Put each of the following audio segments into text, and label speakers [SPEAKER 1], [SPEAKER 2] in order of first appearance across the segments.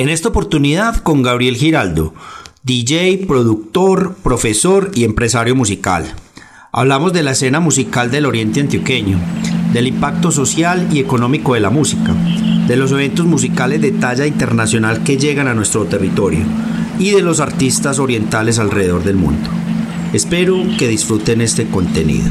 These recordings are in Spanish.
[SPEAKER 1] En esta oportunidad con Gabriel Giraldo, DJ, productor, profesor y empresario musical. Hablamos de la escena musical del Oriente Antioqueño, del impacto social y económico de la música, de los eventos musicales de talla internacional que llegan a nuestro territorio y de los artistas orientales alrededor del mundo. Espero que disfruten este contenido.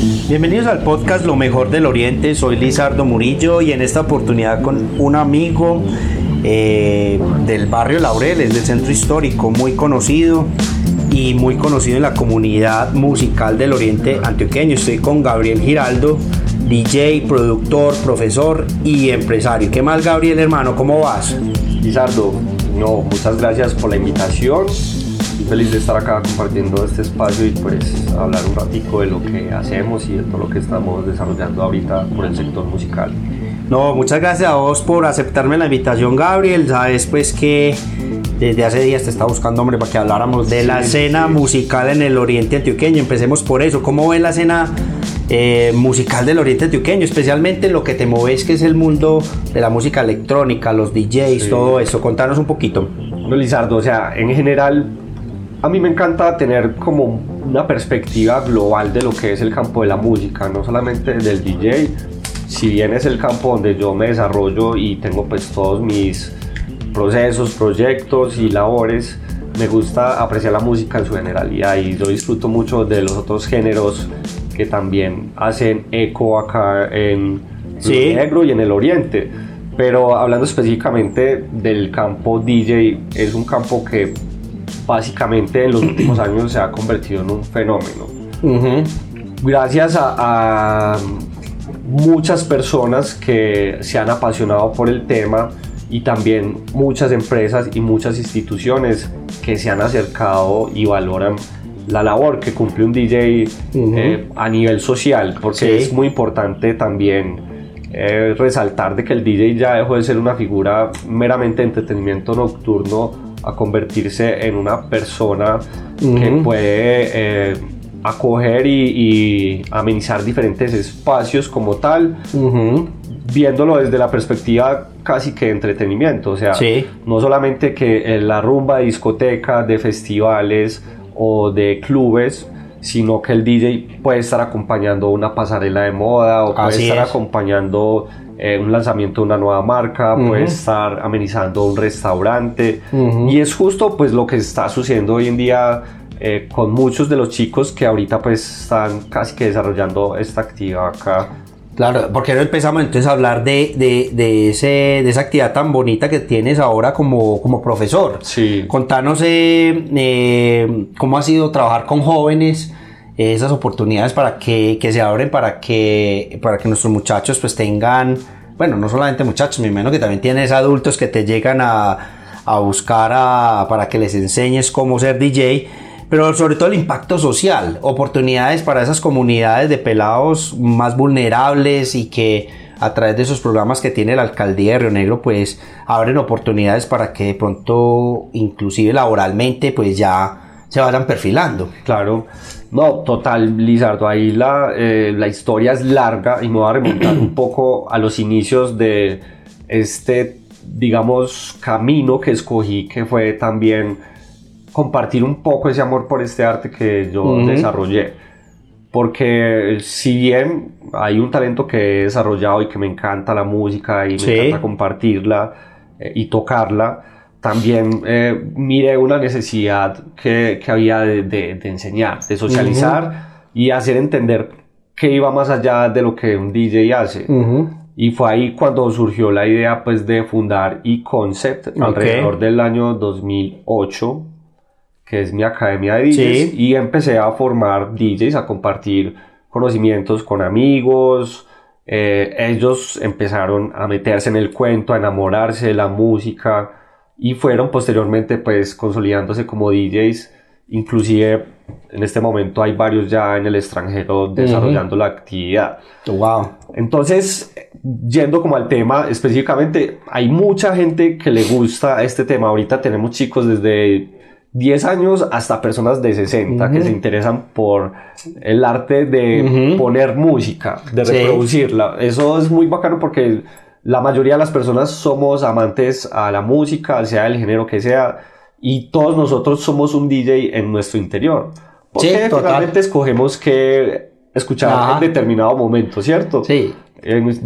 [SPEAKER 1] Bienvenidos al podcast Lo mejor del Oriente, soy Lizardo Murillo y en esta oportunidad con un amigo eh, del barrio Laureles, del centro histórico, muy conocido y muy conocido en la comunidad musical del Oriente Antioqueño. Estoy con Gabriel Giraldo, DJ, productor, profesor y empresario. ¿Qué más Gabriel hermano? ¿Cómo vas?
[SPEAKER 2] Lizardo, no, muchas gracias por la invitación feliz de estar acá compartiendo este espacio y pues hablar un ratico de lo que hacemos y de todo lo que estamos desarrollando ahorita por el sector musical.
[SPEAKER 1] No, muchas gracias a vos por aceptarme la invitación, Gabriel. Sabes pues que desde hace días te estaba buscando, hombre, para que habláramos de la escena musical en el Oriente Antioqueño. Empecemos por eso. ¿Cómo ves la escena eh, musical del Oriente Antioqueño? Especialmente lo que te mueves, que es el mundo de la música electrónica, los DJs, todo eso. Contanos un poquito.
[SPEAKER 2] Bueno, Lizardo, o sea, en general a mí me encanta tener como una perspectiva global de lo que es el campo de la música, no solamente del DJ, si bien es el campo donde yo me desarrollo y tengo pues todos mis procesos, proyectos y labores, me gusta apreciar la música en su generalidad y yo disfruto mucho de los otros géneros que también hacen eco acá en el negro y en el oriente. Pero hablando específicamente del campo DJ, es un campo que básicamente en los últimos años se ha convertido en un fenómeno. Gracias a, muchas personas que se han apasionado por el tema y también muchas empresas y muchas instituciones que se han acercado y valoran la labor que cumple un DJ eh, a nivel social, porque es muy importante también eh, resaltar de que el DJ ya dejó de ser una figura meramente de entretenimiento nocturno a convertirse en una persona que puede eh, acoger y, amenizar diferentes espacios como tal, viéndolo desde la perspectiva casi que de entretenimiento, o sea, no solamente que la rumba de discoteca, de festivales o de clubes, sino que el DJ puede estar acompañando una pasarela de moda o puede estar acompañando eh, un lanzamiento de una nueva marca, puede estar amenizando un restaurante y es justo pues lo que está sucediendo hoy en día eh, con muchos de los chicos que ahorita pues están casi que desarrollando esta actividad acá.
[SPEAKER 1] Claro, porque no empezamos entonces a hablar de, de, de, ese, de esa actividad tan bonita que tienes ahora como, como profesor.
[SPEAKER 2] Sí.
[SPEAKER 1] Contanos eh, cómo ha sido trabajar con jóvenes, esas oportunidades para que, que, se abren para que, para que nuestros muchachos pues tengan, bueno, no solamente muchachos, me imagino que también tienes adultos que te llegan a, a buscar a, para que les enseñes cómo ser DJ, pero sobre todo el impacto social, oportunidades para esas comunidades de pelados más vulnerables y que a través de esos programas que tiene la alcaldía de Río Negro pues abren oportunidades para que de pronto inclusive laboralmente pues ya se vayan perfilando.
[SPEAKER 2] Claro, no, total, Lizardo, ahí la, eh, la historia es larga y me voy a remontar un poco a los inicios de este, digamos, camino que escogí, que fue también compartir un poco ese amor por este arte que yo desarrollé. Porque si bien hay un talento que he desarrollado y que me encanta la música y me encanta compartirla eh, y tocarla, también eh, miré una necesidad que, que había de, de, enseñar, de socializar y hacer entender que iba más allá de lo que un DJ hace. Y fue ahí cuando surgió la idea pues de fundar eConcept alrededor del año 2008, que es mi academia de DJs, y empecé a formar DJs, a compartir conocimientos con amigos. Eh, ellos empezaron a meterse en el cuento, a enamorarse de la música y fueron posteriormente pues consolidándose como DJs. Inclusive en este momento hay varios ya en el extranjero desarrollando la actividad.
[SPEAKER 1] Wow.
[SPEAKER 2] Entonces, yendo como al tema específicamente, hay mucha gente que le gusta este tema. Ahorita tenemos chicos desde 10 años hasta personas de 60 que se interesan por el arte de poner música, de reproducirla. Eso es muy bacano porque la mayoría de las personas somos amantes a la música, sea el género que sea, y todos nosotros somos un DJ en nuestro interior. Porque sí, escogemos que escuchar en determinado momento, ¿cierto?
[SPEAKER 1] Sí.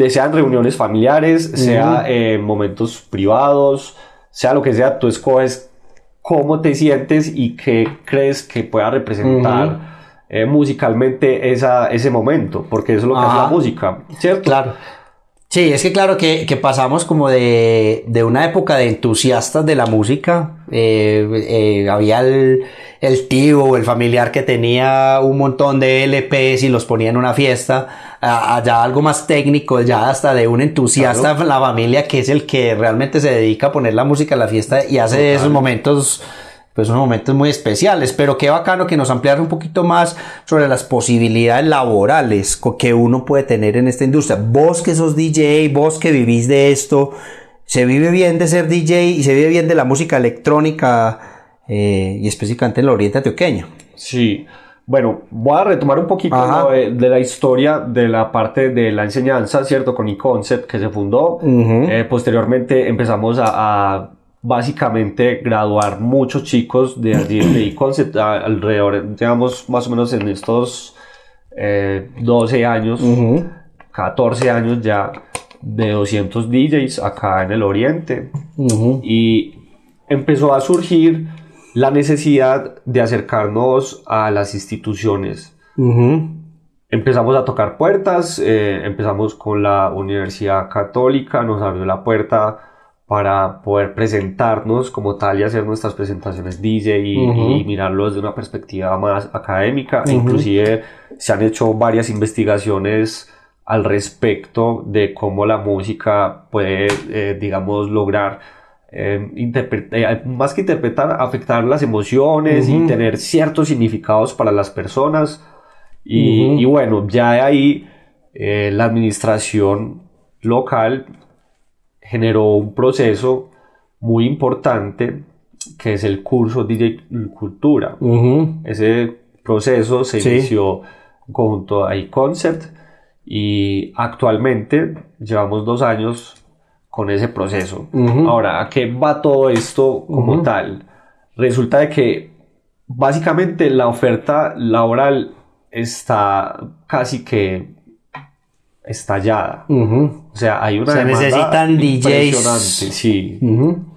[SPEAKER 2] sean reuniones familiares, sea en momentos privados, sea lo que sea, tú escoges cómo te sientes y qué crees que pueda representar eh, musicalmente esa, ese momento, porque eso es lo que es la música, ¿cierto?
[SPEAKER 1] Claro. Sí, es que claro que, que pasamos como de, de, una época de entusiastas de la música. Eh, eh, había el, el, tío o el familiar que tenía un montón de LPs y los ponía en una fiesta. Allá algo más técnico, ya hasta de un entusiasta la familia que es el que realmente se dedica a poner la música en la fiesta y hace esos momentos pues son momentos muy especiales, pero qué bacano que nos ampliara un poquito más sobre las posibilidades laborales que uno puede tener en esta industria. Vos que sos DJ, vos que vivís de esto, se vive bien de ser DJ y se vive bien de la música electrónica eh, y específicamente en el oriente antioqueño.
[SPEAKER 2] Sí, bueno, voy a retomar un poquito de, la historia de la parte de la enseñanza, ¿cierto? Con eConcept que se fundó. Eh, posteriormente empezamos a básicamente graduar muchos chicos de e-concept alrededor, digamos, más o menos en estos 12 eh, años, 14 años ya de 200 DJs acá en el oriente. Y empezó a surgir la necesidad de acercarnos a las instituciones. Empezamos a tocar puertas, eh, empezamos con la Universidad Católica, nos abrió la puerta para poder presentarnos como tal y hacer nuestras presentaciones DJ y, mirarlo desde una perspectiva más académica. Inclusive se han hecho varias investigaciones al respecto de cómo la música puede, eh, digamos, lograr eh, eh, más que interpretar, afectar las emociones y tener ciertos significados para las personas. Y, y bueno, ya de ahí la administración local generó un proceso muy importante que es el curso DJ Cultura. Ese proceso se inició junto a iConcept y actualmente llevamos dos años con ese proceso. Ahora, ¿a qué va todo esto como tal? Resulta de que básicamente la oferta laboral está casi que estallada. O sea, hay una
[SPEAKER 1] Se necesitan DJs.
[SPEAKER 2] sí.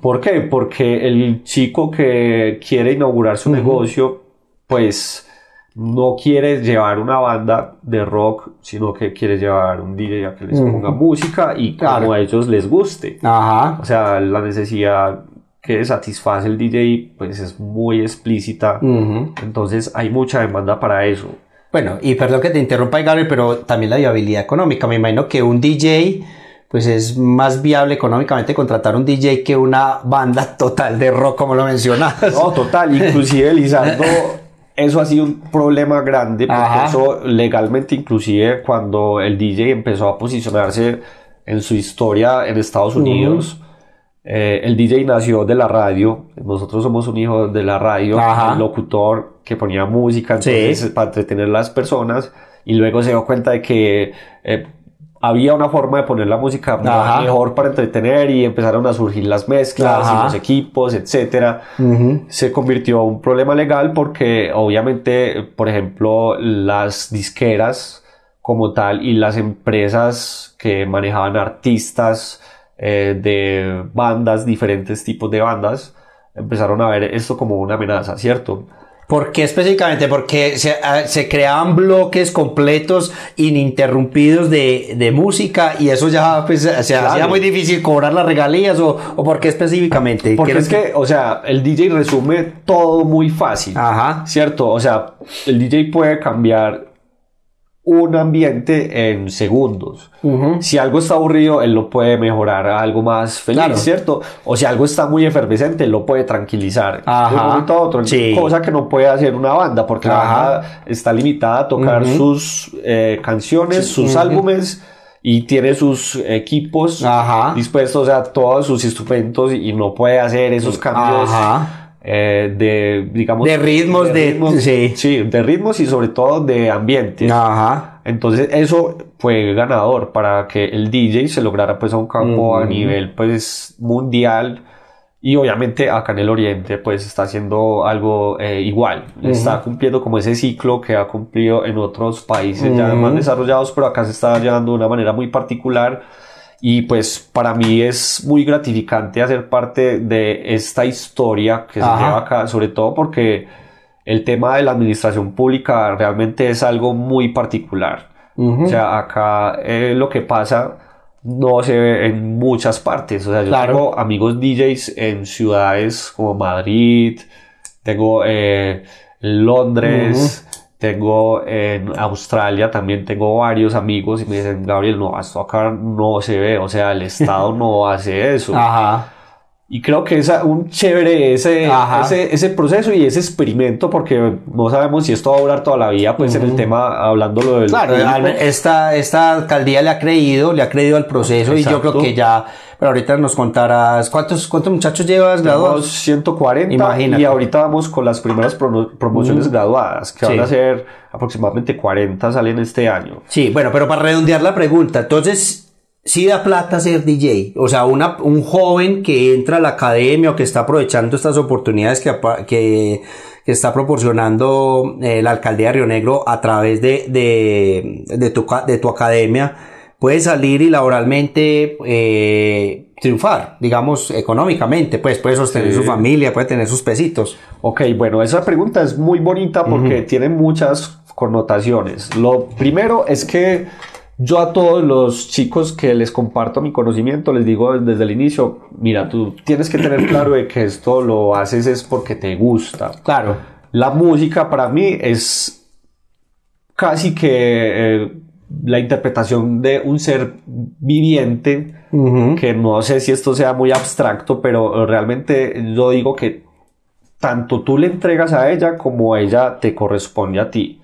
[SPEAKER 2] ¿Por qué? Porque el chico que quiere inaugurar su negocio, pues no quiere llevar una banda de rock, sino que quiere llevar un DJ a que les ponga música y como a ellos les guste.
[SPEAKER 1] Ajá.
[SPEAKER 2] O sea, la necesidad que satisface el DJ pues es muy explícita. Entonces hay mucha demanda para eso.
[SPEAKER 1] Bueno, y perdón que te interrumpa, Gary, pero también la viabilidad económica. Me imagino que un DJ, pues es más viable económicamente contratar un DJ que una banda total de rock, como lo mencionas.
[SPEAKER 2] No, total. Inclusive, Lizardo, eso ha sido un problema grande, porque eso legalmente, inclusive, cuando el DJ empezó a posicionarse en su historia en Estados Unidos, eh, el DJ nació de la radio, nosotros somos un hijo de la radio, el locutor que ponía música entonces, para entretener a las personas. Y luego se dio cuenta de que eh, había una forma de poner la música mejor para entretener y empezaron a surgir las mezclas y los equipos, etc. Se convirtió en un problema legal porque obviamente, por ejemplo, las disqueras como tal y las empresas que manejaban artistas, eh, de bandas, diferentes tipos de bandas, empezaron a ver esto como una amenaza, ¿cierto?
[SPEAKER 1] ¿Por qué específicamente? Porque se, ah, se creaban bloques completos, ininterrumpidos de, de música y eso ya pues, se
[SPEAKER 2] Claro.
[SPEAKER 1] hacía muy difícil cobrar las regalías o, o por qué específicamente.
[SPEAKER 2] Porque
[SPEAKER 1] ¿Quieres
[SPEAKER 2] es que, o sea, el DJ resume todo muy fácil.
[SPEAKER 1] Ajá.
[SPEAKER 2] ¿Cierto? O sea, el DJ puede cambiar un ambiente en segundos. Si algo está aburrido, él lo puede mejorar a algo más feliz,
[SPEAKER 1] Claro.
[SPEAKER 2] ¿cierto? O si algo está muy efervescente, él lo puede tranquilizar
[SPEAKER 1] Ajá.
[SPEAKER 2] de un momento a otro.
[SPEAKER 1] Sí.
[SPEAKER 2] Cosa que no puede hacer una banda, porque la banda está limitada a tocar sus eh, canciones, sus álbumes y tiene sus equipos
[SPEAKER 1] Ajá.
[SPEAKER 2] dispuestos a todos sus instrumentos y no puede hacer esos cambios
[SPEAKER 1] Ajá.
[SPEAKER 2] Eh, de, digamos,
[SPEAKER 1] De ritmos, de- sí.
[SPEAKER 2] de ritmos y sobre todo de ambientes.
[SPEAKER 1] Ajá.
[SPEAKER 2] Entonces eso fue ganador para que el DJ se lograra pues a un campo a nivel pues mundial y obviamente acá en el oriente pues está haciendo algo eh, igual, está cumpliendo como ese ciclo que ha cumplido en otros países ya
[SPEAKER 1] Ujú.
[SPEAKER 2] más desarrollados, pero acá se está llevando de una manera muy particular y pues para mí es muy gratificante hacer parte de esta historia que se lleva acá, sobre todo porque el tema de la administración pública realmente es algo muy particular. O sea, acá eh, lo que pasa no se ve en muchas partes. O sea, yo
[SPEAKER 1] Claro.
[SPEAKER 2] tengo amigos DJs en ciudades como Madrid, tengo eh, Londres, tengo en Australia, también tengo varios amigos y me dicen, Gabriel, no, esto acá no se ve. O sea, el Estado no hace eso.
[SPEAKER 1] Ajá.
[SPEAKER 2] Y creo que es un chévere ese, ese, ese proceso y ese experimento, porque no sabemos si esto va a durar toda la vida, pues en el tema, hablándolo del
[SPEAKER 1] Claro,
[SPEAKER 2] público.
[SPEAKER 1] esta, esta alcaldía le ha creído, le ha creído al proceso y yo creo que ya, pero ahorita nos contarás, ¿cuántos, cuántos muchachos llevas graduados?
[SPEAKER 2] 140
[SPEAKER 1] Imagínate.
[SPEAKER 2] y ahorita vamos con las primeras promo- promociones graduadas, que
[SPEAKER 1] Sí.
[SPEAKER 2] van a ser aproximadamente 40, salen este año.
[SPEAKER 1] Sí, bueno, pero para redondear la pregunta, entonces, sí da plata ser DJ, o sea, una, un joven que entra a la academia o que está aprovechando estas oportunidades que, que, que está proporcionando eh, la alcaldía de Río Negro a través de, de, de, tu, de tu academia, puede salir y laboralmente eh, triunfar, digamos, económicamente, pues puede sostener
[SPEAKER 2] Sí.
[SPEAKER 1] su familia, puede tener sus pesitos.
[SPEAKER 2] Ok, bueno, esa pregunta es muy bonita porque tiene muchas connotaciones. Lo primero es que yo a todos los chicos que les comparto mi conocimiento les digo desde el inicio, mira, tú tienes que tener claro de que esto lo haces es porque te gusta.
[SPEAKER 1] Claro.
[SPEAKER 2] La música para mí es casi que eh, la interpretación de un ser viviente que no sé si esto sea muy abstracto, pero realmente yo digo que tanto tú le entregas a ella como ella te corresponde a ti.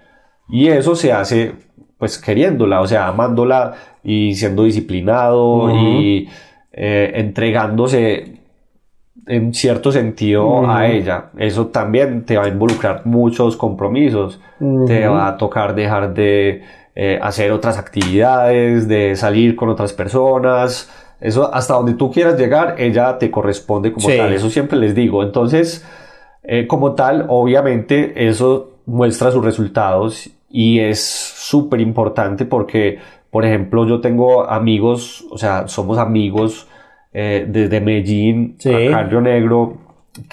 [SPEAKER 2] Y eso se hace pues queriéndola, o sea, amándola y siendo disciplinado y eh, entregándose en cierto sentido a ella. Eso también te va a involucrar muchos compromisos. Te va a tocar dejar de eh, hacer otras actividades, de salir con otras personas. Eso hasta donde tú quieras llegar, ella te corresponde como
[SPEAKER 1] Sí.
[SPEAKER 2] tal. Eso siempre les digo. Entonces, eh, como tal, obviamente eso muestra sus resultados y es súper importante porque, por ejemplo, yo tengo amigos, o sea, somos amigos eh, desde Medellín,
[SPEAKER 1] Sí.
[SPEAKER 2] Río Negro,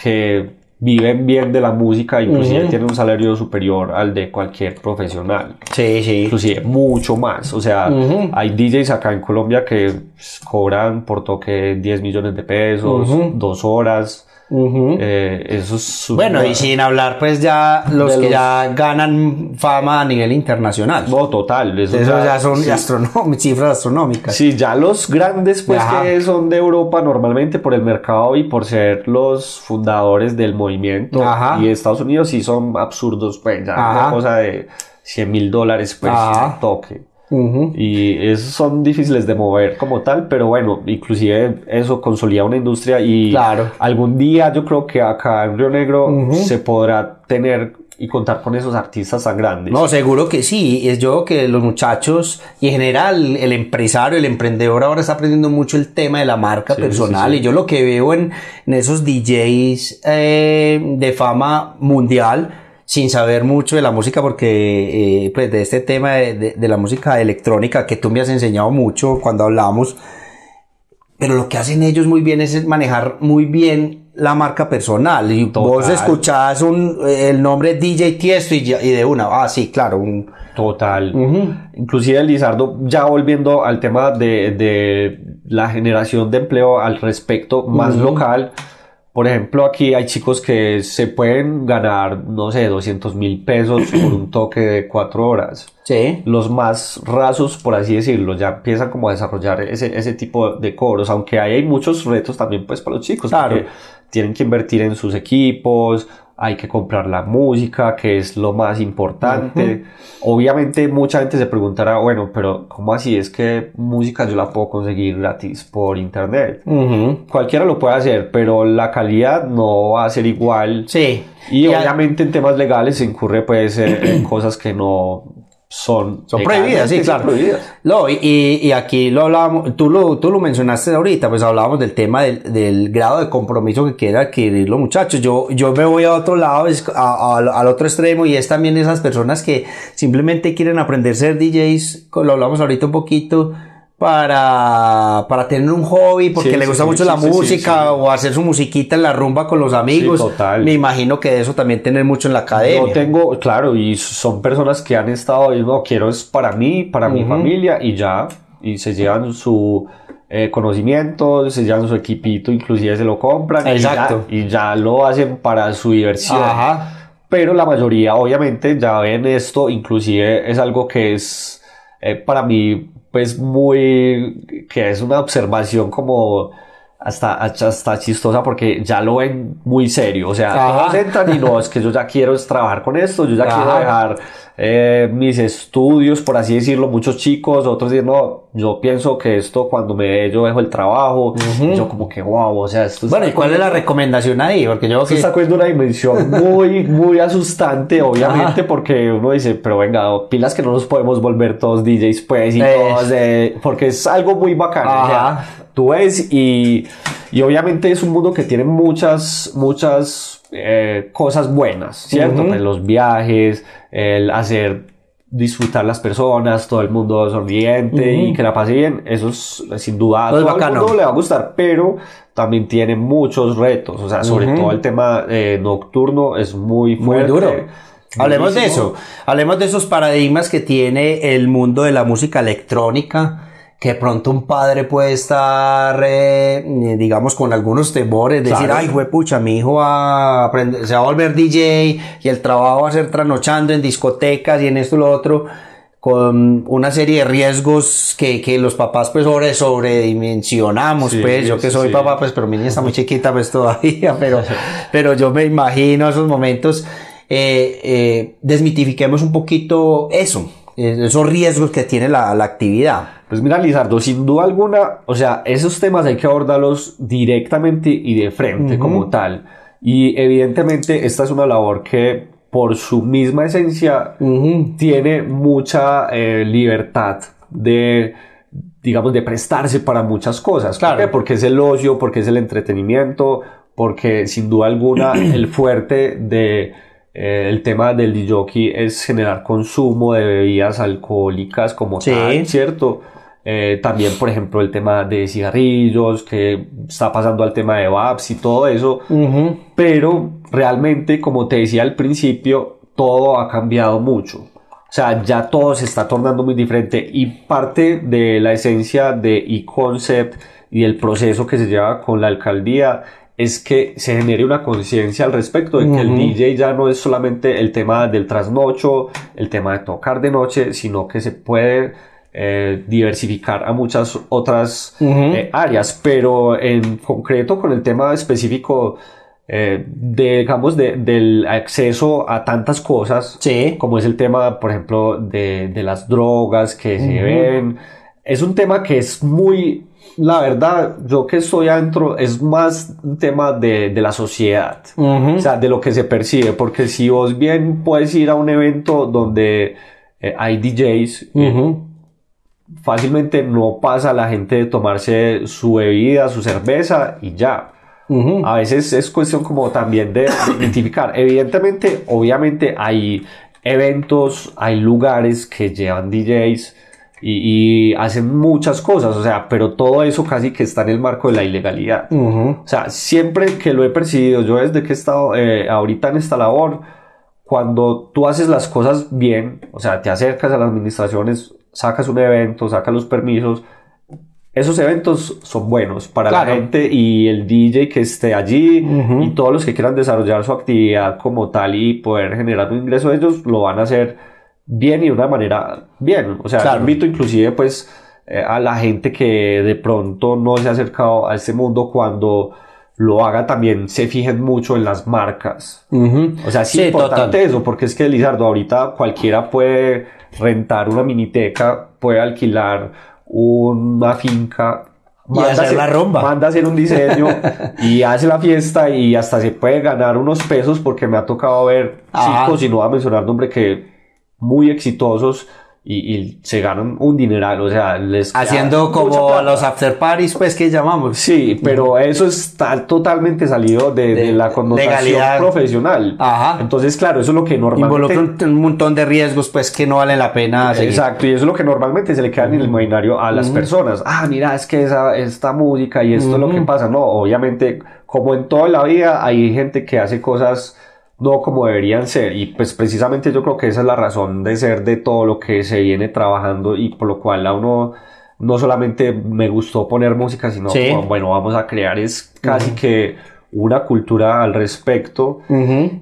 [SPEAKER 2] que viven bien de la música, inclusive tienen un salario superior al de cualquier profesional,
[SPEAKER 1] Sí, sí.
[SPEAKER 2] inclusive mucho más. O sea, hay DJs acá en Colombia que pues, cobran por toque 10 millones de pesos, dos horas. Eh, eso es su-
[SPEAKER 1] Bueno, y sin hablar pues ya los
[SPEAKER 2] De
[SPEAKER 1] que
[SPEAKER 2] los-
[SPEAKER 1] ya ganan fama a nivel internacional.
[SPEAKER 2] No, total. Eso,
[SPEAKER 1] Eso ya son
[SPEAKER 2] sí.
[SPEAKER 1] astronóm- cifras astronómicas.
[SPEAKER 2] Sí, ya los grandes, pues
[SPEAKER 1] Ajá.
[SPEAKER 2] que son de Europa normalmente por el mercado y por ser los fundadores del movimiento
[SPEAKER 1] Ajá.
[SPEAKER 2] y Estados Unidos sí son absurdos, pues ya
[SPEAKER 1] Ajá.
[SPEAKER 2] una cosa de 100 mil dólares, pues
[SPEAKER 1] Ajá.
[SPEAKER 2] Toque.
[SPEAKER 1] Ujú.
[SPEAKER 2] Y esos son difíciles de mover como tal, pero bueno, inclusive eso consolida una industria y
[SPEAKER 1] Claro.
[SPEAKER 2] algún día yo creo que acá en Río Negro
[SPEAKER 1] Ujú.
[SPEAKER 2] se podrá tener y contar con esos artistas tan grandes.
[SPEAKER 1] No, seguro que sí. Es yo que los muchachos y en general el empresario, el emprendedor ahora está aprendiendo mucho el tema de la marca
[SPEAKER 2] Sí,
[SPEAKER 1] personal.
[SPEAKER 2] sí, sí.
[SPEAKER 1] Y yo lo que veo en, en esos DJs eh, de fama mundial, sin saber mucho de la música, porque eh, pues de este tema de, de- de la música electrónica que tú me has enseñado mucho cuando hablamos. pero lo que hacen ellos muy bien es manejar muy bien la marca personal. Y vos escuchás un, el nombre DJ Tiesto y, y, de una, ah, sí, claro, un...
[SPEAKER 2] Total. Inclusive, Lizardo, ya volviendo al tema de, de, la generación de empleo al respecto más local, por ejemplo, aquí hay chicos que se pueden ganar, no sé, 200 mil pesos por un toque de cuatro horas.
[SPEAKER 1] Sí.
[SPEAKER 2] Los más rasos, por así decirlo, ya empiezan como a desarrollar ese, ese tipo de cobros, aunque hay muchos retos también pues para los chicos.
[SPEAKER 1] Claro.
[SPEAKER 2] Tienen que invertir en sus equipos, hay que comprar la música, que es lo más importante. Obviamente mucha gente se preguntará, bueno, pero ¿cómo así es que música yo la puedo conseguir gratis por internet? Cualquiera lo puede hacer, pero la calidad no va a ser igual.
[SPEAKER 1] Sí.
[SPEAKER 2] Y, obviamente en temas legales se incurre pues en cosas que no son,
[SPEAKER 1] son prohibidas, sí, claro. Prohibidas. No, y, y, aquí lo hablábamos, tú lo, tú lo mencionaste ahorita, pues hablábamos del tema del, del grado de compromiso que quieren adquirir los muchachos. Yo, yo me voy a otro lado, al otro extremo, y es también esas personas que simplemente quieren aprender a ser DJs, lo hablamos ahorita un poquito, para, para tener un hobby, porque le gusta mucho la música o hacer su musiquita en la rumba con los amigos.
[SPEAKER 2] total.
[SPEAKER 1] Me imagino que de eso también tener mucho en la academia.
[SPEAKER 2] Yo tengo, claro, y son personas que han estado, y no, quiero es para mí, para mi familia y ya, y se llevan su eh, conocimiento, se llevan su equipito, inclusive se lo compran.
[SPEAKER 1] Exacto.
[SPEAKER 2] Y ya, lo hacen para su diversión. Pero la mayoría, obviamente, ya ven esto, inclusive es algo que es eh, para mí pues muy, que es una observación como hasta, hasta chistosa porque ya lo ven muy serio, o sea, todos entran y no, es que yo ya quiero trabajar con esto, yo ya quiero dejar eh, mis estudios, por así decirlo, muchos chicos, otros dicen, no, yo pienso que esto cuando me yo dejo el trabajo, yo como que wow, o sea, esto
[SPEAKER 1] Bueno, ¿y cuál es la recomendación ahí? Porque yo que...
[SPEAKER 2] está cogiendo una dimensión muy, muy asustante, obviamente, porque uno dice, pero venga, pilas que no nos podemos volver todos DJs, pues, y todos, de... porque es algo muy bacano, o sea, tú ves y, y obviamente es un mundo que tiene muchas, muchas eh, cosas buenas, ¿cierto? Pues los viajes, el hacer disfrutar las personas, todo el mundo sonriente y que la pase bien, eso es sin duda a todo el mundo le va a gustar, pero también tiene muchos retos, o sea, sobre todo el tema eh, nocturno es muy fuerte.
[SPEAKER 1] Muy duro. Hablemos de eso, hablemos de esos paradigmas que tiene el mundo de la música electrónica que pronto un padre puede estar, eh, digamos, con algunos temores, decir, ay, güey, pucha, mi hijo va a aprender, se va a volver DJ y el trabajo va a ser trasnochando en discotecas y en esto y lo otro, con una serie de riesgos que, que los papás pues sobre, sobredimensionamos, pues, yo que soy papá, pues, pero mi niña está muy chiquita, pues, todavía, pero, pero yo me imagino esos momentos, eh, eh, desmitifiquemos un poquito eso, esos riesgos que tiene la, la actividad.
[SPEAKER 2] Pues mira, Lizardo, sin duda alguna, o sea, esos temas hay que abordarlos directamente y de frente como tal. Y evidentemente esta es una labor que por su misma esencia tiene mucha eh, libertad de, digamos, de prestarse para muchas cosas.
[SPEAKER 1] Claro.
[SPEAKER 2] Porque es el ocio, porque es el entretenimiento, porque sin duda alguna el fuerte de eh, el tema del DJ es generar consumo de bebidas alcohólicas como tal, ¿cierto? Eh, también, por ejemplo, el tema de cigarrillos, que está pasando al tema de VAPS y todo eso. Pero realmente, como te decía al principio, todo ha cambiado mucho. O sea, ya todo se está tornando muy diferente y parte de la esencia de e-concept y el proceso que se lleva con la alcaldía es que se genere una conciencia al respecto de que el DJ ya no es solamente el tema del trasnocho, el tema de tocar de noche, sino que se puede eh, diversificar a muchas otras eh, áreas, pero en concreto con el tema específico eh, de, digamos, del acceso a tantas cosas, como es el tema, por ejemplo, de, las drogas que se ven, es un tema que es muy, la verdad, yo que estoy adentro, es más un tema de, la sociedad, o sea, de lo que se percibe, porque si vos bien puedes ir a un evento donde hay DJs, fácilmente no pasa la gente de tomarse su bebida, su cerveza y ya. A veces es cuestión como también de identificar. Evidentemente, obviamente hay eventos, hay lugares que llevan DJs y, hacen muchas cosas, o sea, pero todo eso casi que está en el marco de la ilegalidad. O sea, siempre que lo he percibido, yo desde que he estado eh, ahorita en esta labor, cuando tú haces las cosas bien, o sea, te acercas a las administraciones, sacas un evento, sacas los permisos, esos eventos son buenos para la gente y el DJ que esté allí y todos los que quieran desarrollar su actividad como tal y poder generar un ingreso ellos lo van a hacer bien y de una manera bien. O sea, invito inclusive pues eh, a la gente que de pronto no se ha acercado a este mundo cuando lo haga también se fijen mucho en las marcas. O sea, sí, es importante eso, porque es que Lizardo, ahorita cualquiera puede rentar una miniteca, puede alquilar una finca.
[SPEAKER 1] Y hacer la rumba.
[SPEAKER 2] Manda a hacer un diseño y hace la fiesta y hasta se puede ganar unos pesos porque me ha tocado ver chicos, y no va a mencionar nombre que muy exitosos y, se ganan un dineral, o sea, les
[SPEAKER 1] haciendo como los after parties, pues que llamamos.
[SPEAKER 2] Sí, pero eso está totalmente salido de, la connotación profesional. Ajá. Entonces, claro, eso es lo que normalmente
[SPEAKER 1] involucra un, montón de riesgos, pues que no valen la pena.
[SPEAKER 2] Exacto, y eso es lo que normalmente se le queda en el imaginario a las personas. Ah, mira, es que esa, esta música y esto es lo que pasa. No, obviamente, como en toda la vida, hay gente que hace cosas no como deberían ser. Y pues precisamente yo creo que esa es la razón de ser de todo lo que se viene trabajando y por lo cual a uno no solamente me gustó poner música, sino bueno, vamos a crear es casi que una cultura al respecto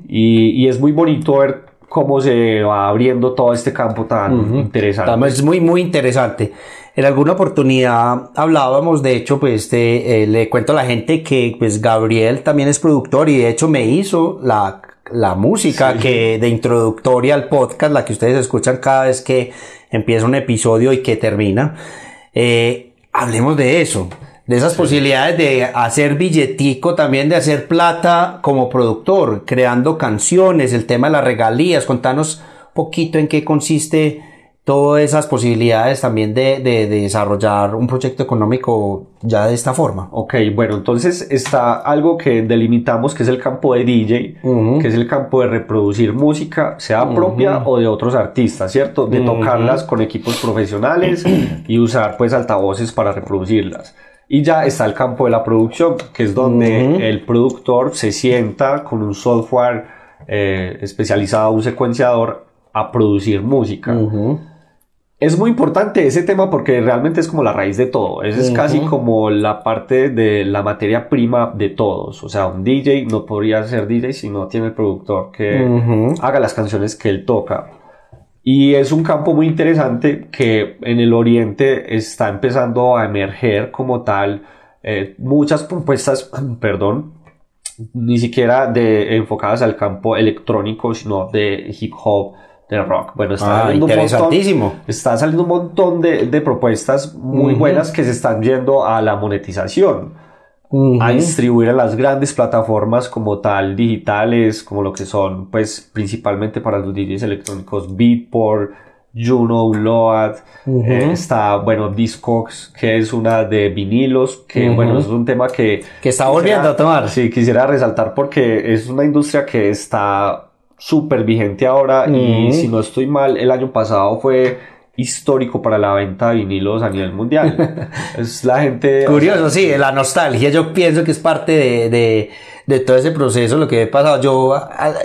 [SPEAKER 2] y, y, es muy bonito ver cómo se va abriendo todo este campo tan interesante.
[SPEAKER 1] Es muy, muy interesante. En alguna oportunidad hablábamos, de hecho, pues eh, le cuento a la gente que pues Gabriel también es productor y de hecho me hizo la la música que de introductoria al podcast, la que ustedes escuchan cada vez que empieza un episodio y que termina. Eh, hablemos de eso, de esas posibilidades de hacer billetico, también de hacer plata como productor, creando canciones, el tema de las regalías, contanos un poquito en qué consiste todas esas posibilidades también de, desarrollar un proyecto económico ya de esta forma.
[SPEAKER 2] Ok, bueno, entonces está algo que delimitamos que es el campo de DJ, que es el campo de reproducir música, sea propia o de otros artistas, ¿cierto? De tocarlas con equipos profesionales y usar pues altavoces para reproducirlas. Y ya está el campo de la producción, que es donde el productor se sienta con un software eh, especializado, un secuenciador, a producir música. Es muy importante ese tema porque realmente es como la raíz de todo. Es, casi como la parte de la materia prima de todos. O sea, un DJ no podría ser DJ si no tiene el productor que haga las canciones que él toca. Y es un campo muy interesante que en el oriente está empezando a emerger como tal. Eh, muchas propuestas, perdón, ni siquiera de, enfocadas al campo electrónico, sino de hip hop de rock. Bueno, está,
[SPEAKER 1] ah, saliendo, un montón,
[SPEAKER 2] está saliendo un montón de, de propuestas muy buenas que se están yendo a la monetización. A distribuir en las grandes plataformas como tal, digitales, como lo que son, pues, principalmente para los DJs electrónicos, Beatport, Juno, Load, eh, está, bueno, Discogs, que es una de vinilos, que, bueno, es un tema que...
[SPEAKER 1] Que está volviendo a tomar.
[SPEAKER 2] Sí, quisiera resaltar porque es una industria que está súper vigente ahora y si no estoy mal, el año pasado fue histórico para la venta de vinilos a nivel mundial. es la gente...
[SPEAKER 1] Curioso, sí, la nostalgia yo pienso que es parte de, de, todo ese proceso, lo que he pasado. Yo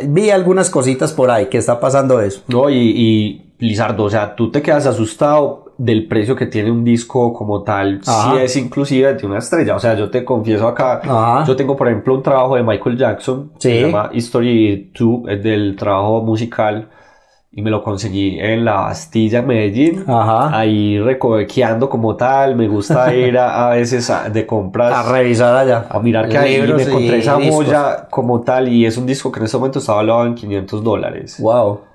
[SPEAKER 1] vi algunas cositas por ahí que está pasando eso.
[SPEAKER 2] No, y, y Lizardo, o sea, tú te quedas asustado del precio que tiene un disco como tal, si es inclusive de una estrella. O sea, yo te confieso acá, yo tengo por ejemplo un trabajo de Michael Jackson, se llama History 2, es del trabajo musical y me lo conseguí en la Bastilla Medellín, ahí recovequeando como tal, me gusta ir a, veces de compras
[SPEAKER 1] a revisar allá,
[SPEAKER 2] a mirar que ahí me encontré esa molla como tal y es un disco que en este momento está valorado en 500 dólares.
[SPEAKER 1] Wow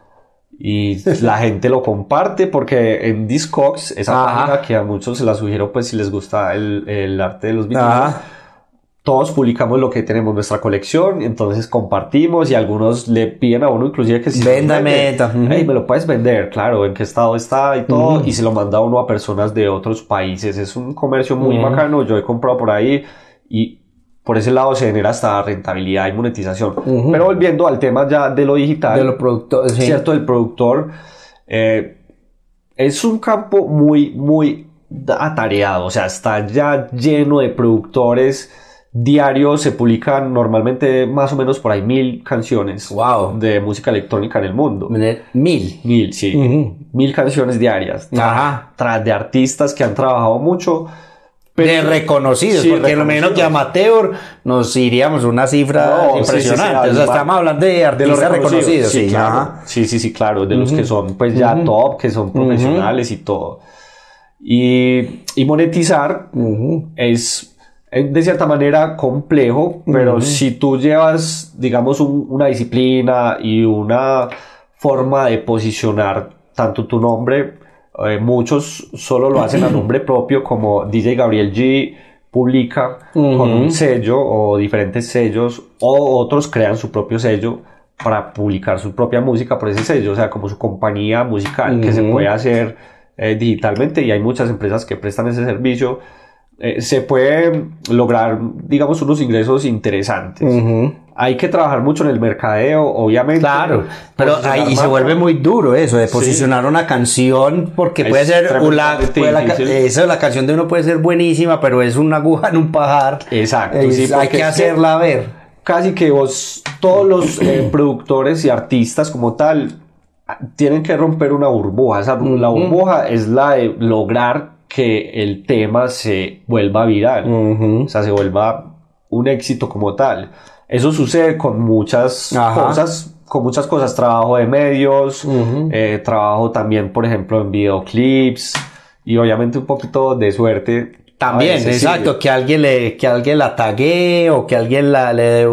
[SPEAKER 2] y la gente lo comparte porque en Discogs, esa página que a muchos se la sugiero pues si les gusta el, el arte de los videos, todos publicamos lo que tenemos nuestra colección, entonces compartimos y algunos le piden a uno inclusive que si
[SPEAKER 1] Véndame,
[SPEAKER 2] me lo puedes vender, claro, en qué estado está y todo, y se lo manda uno a personas de otros países. Es un comercio muy bacano, yo he comprado por ahí y por ese lado se genera hasta rentabilidad y monetización. Pero volviendo al tema ya de lo digital,
[SPEAKER 1] de lo productor,
[SPEAKER 2] cierto, el productor, eh, es un campo muy, muy atareado, o sea, está ya lleno de productores. Diarios se publican normalmente más o menos por ahí mil canciones
[SPEAKER 1] Wow.
[SPEAKER 2] de música electrónica en el mundo.
[SPEAKER 1] Mil.
[SPEAKER 2] Mil, sí. Mil canciones diarias.
[SPEAKER 1] Ajá.
[SPEAKER 2] Tras de artistas que han trabajado mucho. Pero-
[SPEAKER 1] de reconocidos,
[SPEAKER 2] Sí,
[SPEAKER 1] porque lo menos que amateur nos iríamos una cifra
[SPEAKER 2] No, sí, sí, sí,
[SPEAKER 1] impresionante. o sea,
[SPEAKER 2] además,
[SPEAKER 1] estamos hablando de
[SPEAKER 2] de los
[SPEAKER 1] artistas reconocidos.
[SPEAKER 2] Sí,
[SPEAKER 1] sí,
[SPEAKER 2] claro. sí, sí, sí, claro. De los que son pues ya top, que son profesionales y todo. Y, y monetizar es de cierta manera complejo, pero si tú llevas, digamos, un- una disciplina y una forma de posicionar tanto tu nombre, eh, muchos solo lo hacen a nombre propio, como DJ Gabriel G publica con un sello o diferentes sellos, o otros crean su propio sello para publicar su propia música por ese sello, o sea, como su compañía musical que se puede hacer eh, digitalmente y hay muchas empresas que prestan ese servicio. Eh, se puede lograr, digamos, unos ingresos interesantes. Hay que trabajar mucho en el mercadeo, obviamente.
[SPEAKER 1] Claro, pero ahí y se vuelve muy duro eso de posicionar una canción porque
[SPEAKER 2] Es
[SPEAKER 1] puede ser un la,
[SPEAKER 2] tremendamente
[SPEAKER 1] puede la, ca-
[SPEAKER 2] difícil.
[SPEAKER 1] eso, la canción de uno puede ser buenísima, pero es una aguja en un pajar.
[SPEAKER 2] Exacto,
[SPEAKER 1] Es-
[SPEAKER 2] sí,
[SPEAKER 1] hay que hacerla ver.
[SPEAKER 2] Casi que vos, todos los eh, productores y artistas como tal, tienen que romper una burbuja. Esa, La burbuja es la de lograr que el tema se vuelva viral. O sea, se vuelva un éxito como tal. Eso sucede con muchas
[SPEAKER 1] Ajá.
[SPEAKER 2] cosas, con muchas cosas, trabajo de medios, eh, trabajo también, por ejemplo, en videoclips y obviamente un poquito de suerte.
[SPEAKER 1] También,
[SPEAKER 2] veces
[SPEAKER 1] exacto, que alguien le, que alguien la tague o que alguien la, le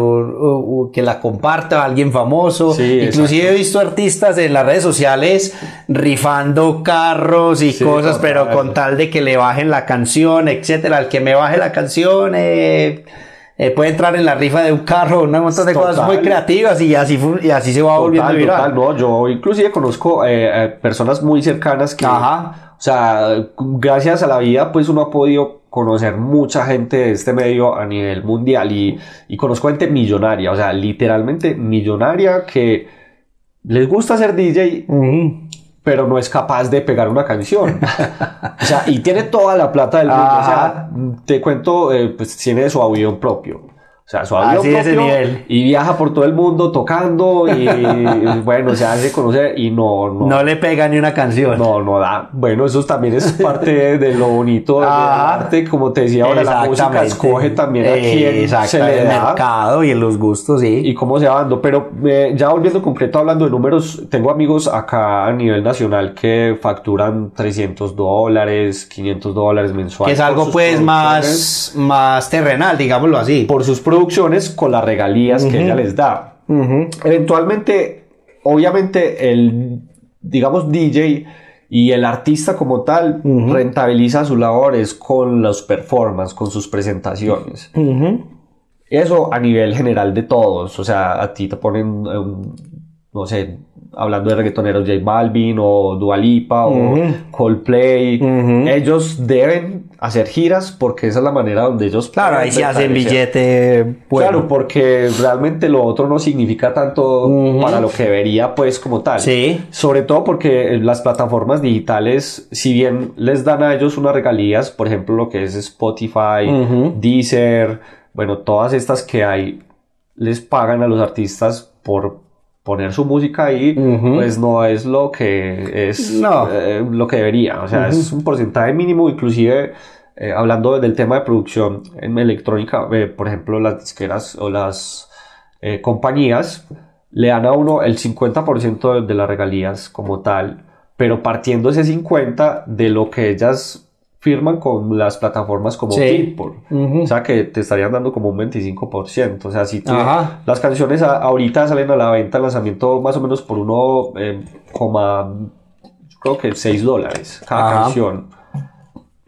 [SPEAKER 1] que la comparta a alguien famoso.
[SPEAKER 2] Sí,
[SPEAKER 1] Inclusive he visto artistas en las redes sociales rifando carros y
[SPEAKER 2] Sí,
[SPEAKER 1] cosas, pero con tal de que le bajen la canción, etcétera. El que me baje la canción eh, eh, puede entrar en la rifa de un carro, un montón de cosas muy creativas y así y así se va volviendo viral.
[SPEAKER 2] total, no, yo inclusive conozco eh, eh, personas muy cercanas que,
[SPEAKER 1] Ajá.
[SPEAKER 2] o sea, gracias a la vida, pues uno ha podido conocer mucha gente de este medio a nivel mundial y, y conozco gente millonaria, o sea, literalmente millonaria que les gusta ser DJ. Pero no es capaz de pegar una canción. o sea, y tiene toda la plata del mundo. O sea, te cuento, eh, pues tiene su avión propio. O sea, su avión
[SPEAKER 1] Así de ese
[SPEAKER 2] propio
[SPEAKER 1] nivel.
[SPEAKER 2] y viaja por todo el mundo tocando y bueno, se hace conocer y no, no,
[SPEAKER 1] No le pega ni una canción.
[SPEAKER 2] no, no da. Bueno, eso también es parte de lo bonito del
[SPEAKER 1] Ah.
[SPEAKER 2] arte. Como te decía ahora, la música escoge también a quién se le
[SPEAKER 1] el
[SPEAKER 2] da
[SPEAKER 1] mercado y en los gustos, sí.
[SPEAKER 2] y cómo se va dando. Pero eh, ya volviendo concreto, hablando de números, tengo amigos acá a nivel nacional que facturan 300 dólares, 500 dólares
[SPEAKER 1] que
[SPEAKER 2] mensuales.
[SPEAKER 1] es
[SPEAKER 2] por
[SPEAKER 1] algo pues más, más terrenal, digámoslo así.
[SPEAKER 2] Por sus producciones con las regalías que ella les da. Eventualmente, obviamente, el, digamos, DJ y el artista como tal rentabiliza sus labores con los performances, con sus presentaciones. Eso a nivel general de todos. O sea, a ti te ponen, un- no sé, hablando de reggaetoneros, J Balvin o Dua Lipa
[SPEAKER 1] Ujú.
[SPEAKER 2] o Coldplay. Ellos deben hacer giras porque esa es la manera donde ellos
[SPEAKER 1] Claro, ahí se hacen billete. bueno.
[SPEAKER 2] Claro, porque realmente lo otro no significa tanto para lo que debería, pues, como tal.
[SPEAKER 1] Sí.
[SPEAKER 2] Sobre todo porque las plataformas digitales, si bien les dan a ellos unas regalías, por ejemplo, lo que es Spotify. Deezer, bueno, todas estas que hay, les pagan a los artistas por poner su música ahí, pues no es lo que es
[SPEAKER 1] No.
[SPEAKER 2] eh, lo que debería. O sea, es un porcentaje mínimo, inclusive eh, hablando del tema de producción en electrónica, eh, por ejemplo, las disqueras o las eh, compañías le dan a uno el 50% de, de las regalías como tal, pero partiendo ese 50% de lo que ellas firman con las plataformas como
[SPEAKER 1] Sí.
[SPEAKER 2] Beatport. O sea que te estarían dando como un 25%. O sea, si
[SPEAKER 1] Ajá.
[SPEAKER 2] las canciones a- ahorita salen a la venta, al lanzamiento más o menos por uno, eh, coma, yo creo que 6 dólares cada
[SPEAKER 1] Ajá.
[SPEAKER 2] canción.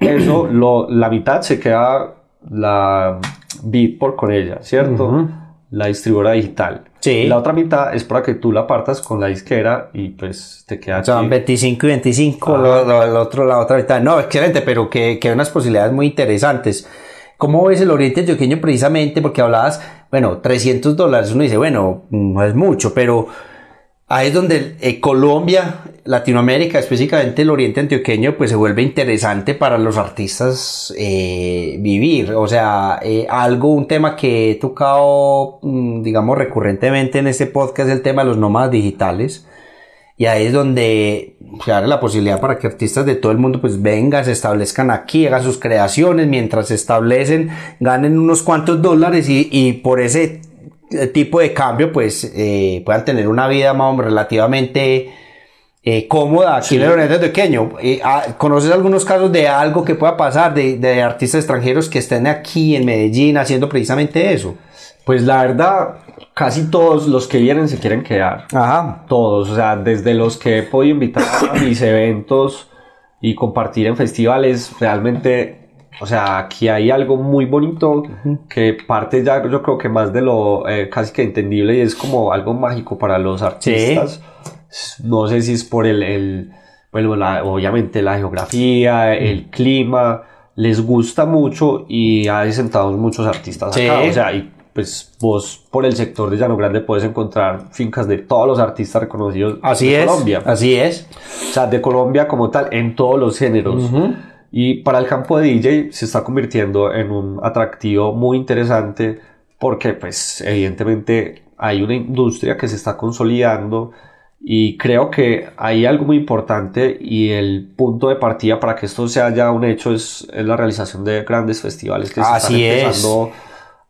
[SPEAKER 2] Eso, lo, la mitad se queda la Beatport con ella, ¿cierto? La distribuidora digital.
[SPEAKER 1] Sí.
[SPEAKER 2] La otra mitad es para que tú la partas con la disquera y pues te queda
[SPEAKER 1] Son
[SPEAKER 2] aquí.
[SPEAKER 1] 25 y 25,
[SPEAKER 2] Ah.
[SPEAKER 1] lo- lo- el otro, la otra mitad. No, excelente, pero que, que hay unas posibilidades muy interesantes. ¿Cómo ves el Oriente Antioqueño precisamente? Porque hablabas, bueno, 300 dólares. Uno dice, bueno, no es mucho, pero ahí es donde eh, Colombia, Latinoamérica, específicamente el oriente antioqueño, pues se vuelve interesante para los artistas eh, vivir. O sea, eh, algo, un tema que he tocado, mm, digamos, recurrentemente en este podcast el tema de los nómadas digitales. Y ahí es donde se abre la posibilidad para que artistas de todo el mundo pues vengan, se establezcan aquí, hagan sus creaciones, mientras se establecen, ganen unos cuantos dólares y, y por ese tipo de cambio pues eh, puedan tener una vida más relativamente eh, cómoda aquí en el Oriente Antioqueño. Eh, ah, ¿Conoces algunos casos de algo que pueda pasar de, de artistas extranjeros que estén aquí en Medellín haciendo precisamente eso?
[SPEAKER 2] Pues la verdad, casi todos los que vienen se quieren quedar.
[SPEAKER 1] Ajá.
[SPEAKER 2] Todos, o sea, desde los que he podido invitar a mis eventos y compartir en festivales, realmente, o sea, aquí hay algo muy bonito que parte ya, yo creo que más de lo eh, casi que entendible y es como algo mágico para los artistas. No sé si es por el, el bueno, la- obviamente la geografía, el clima, les gusta mucho y hay sentados muchos artistas
[SPEAKER 1] Sí.
[SPEAKER 2] acá, o sea, y pues vos por el sector de Llano Grande puedes encontrar fincas de todos los artistas reconocidos
[SPEAKER 1] Así
[SPEAKER 2] de
[SPEAKER 1] es.
[SPEAKER 2] Colombia.
[SPEAKER 1] Así es.
[SPEAKER 2] O sea, de Colombia como tal, en todos los géneros. Y para el campo de DJ se está convirtiendo en un atractivo muy interesante porque pues evidentemente hay una industria que se está consolidando y creo que hay algo muy importante y el punto de partida para que esto sea ya un hecho es, es la realización de grandes festivales que se
[SPEAKER 1] Así
[SPEAKER 2] están
[SPEAKER 1] es.
[SPEAKER 2] empezando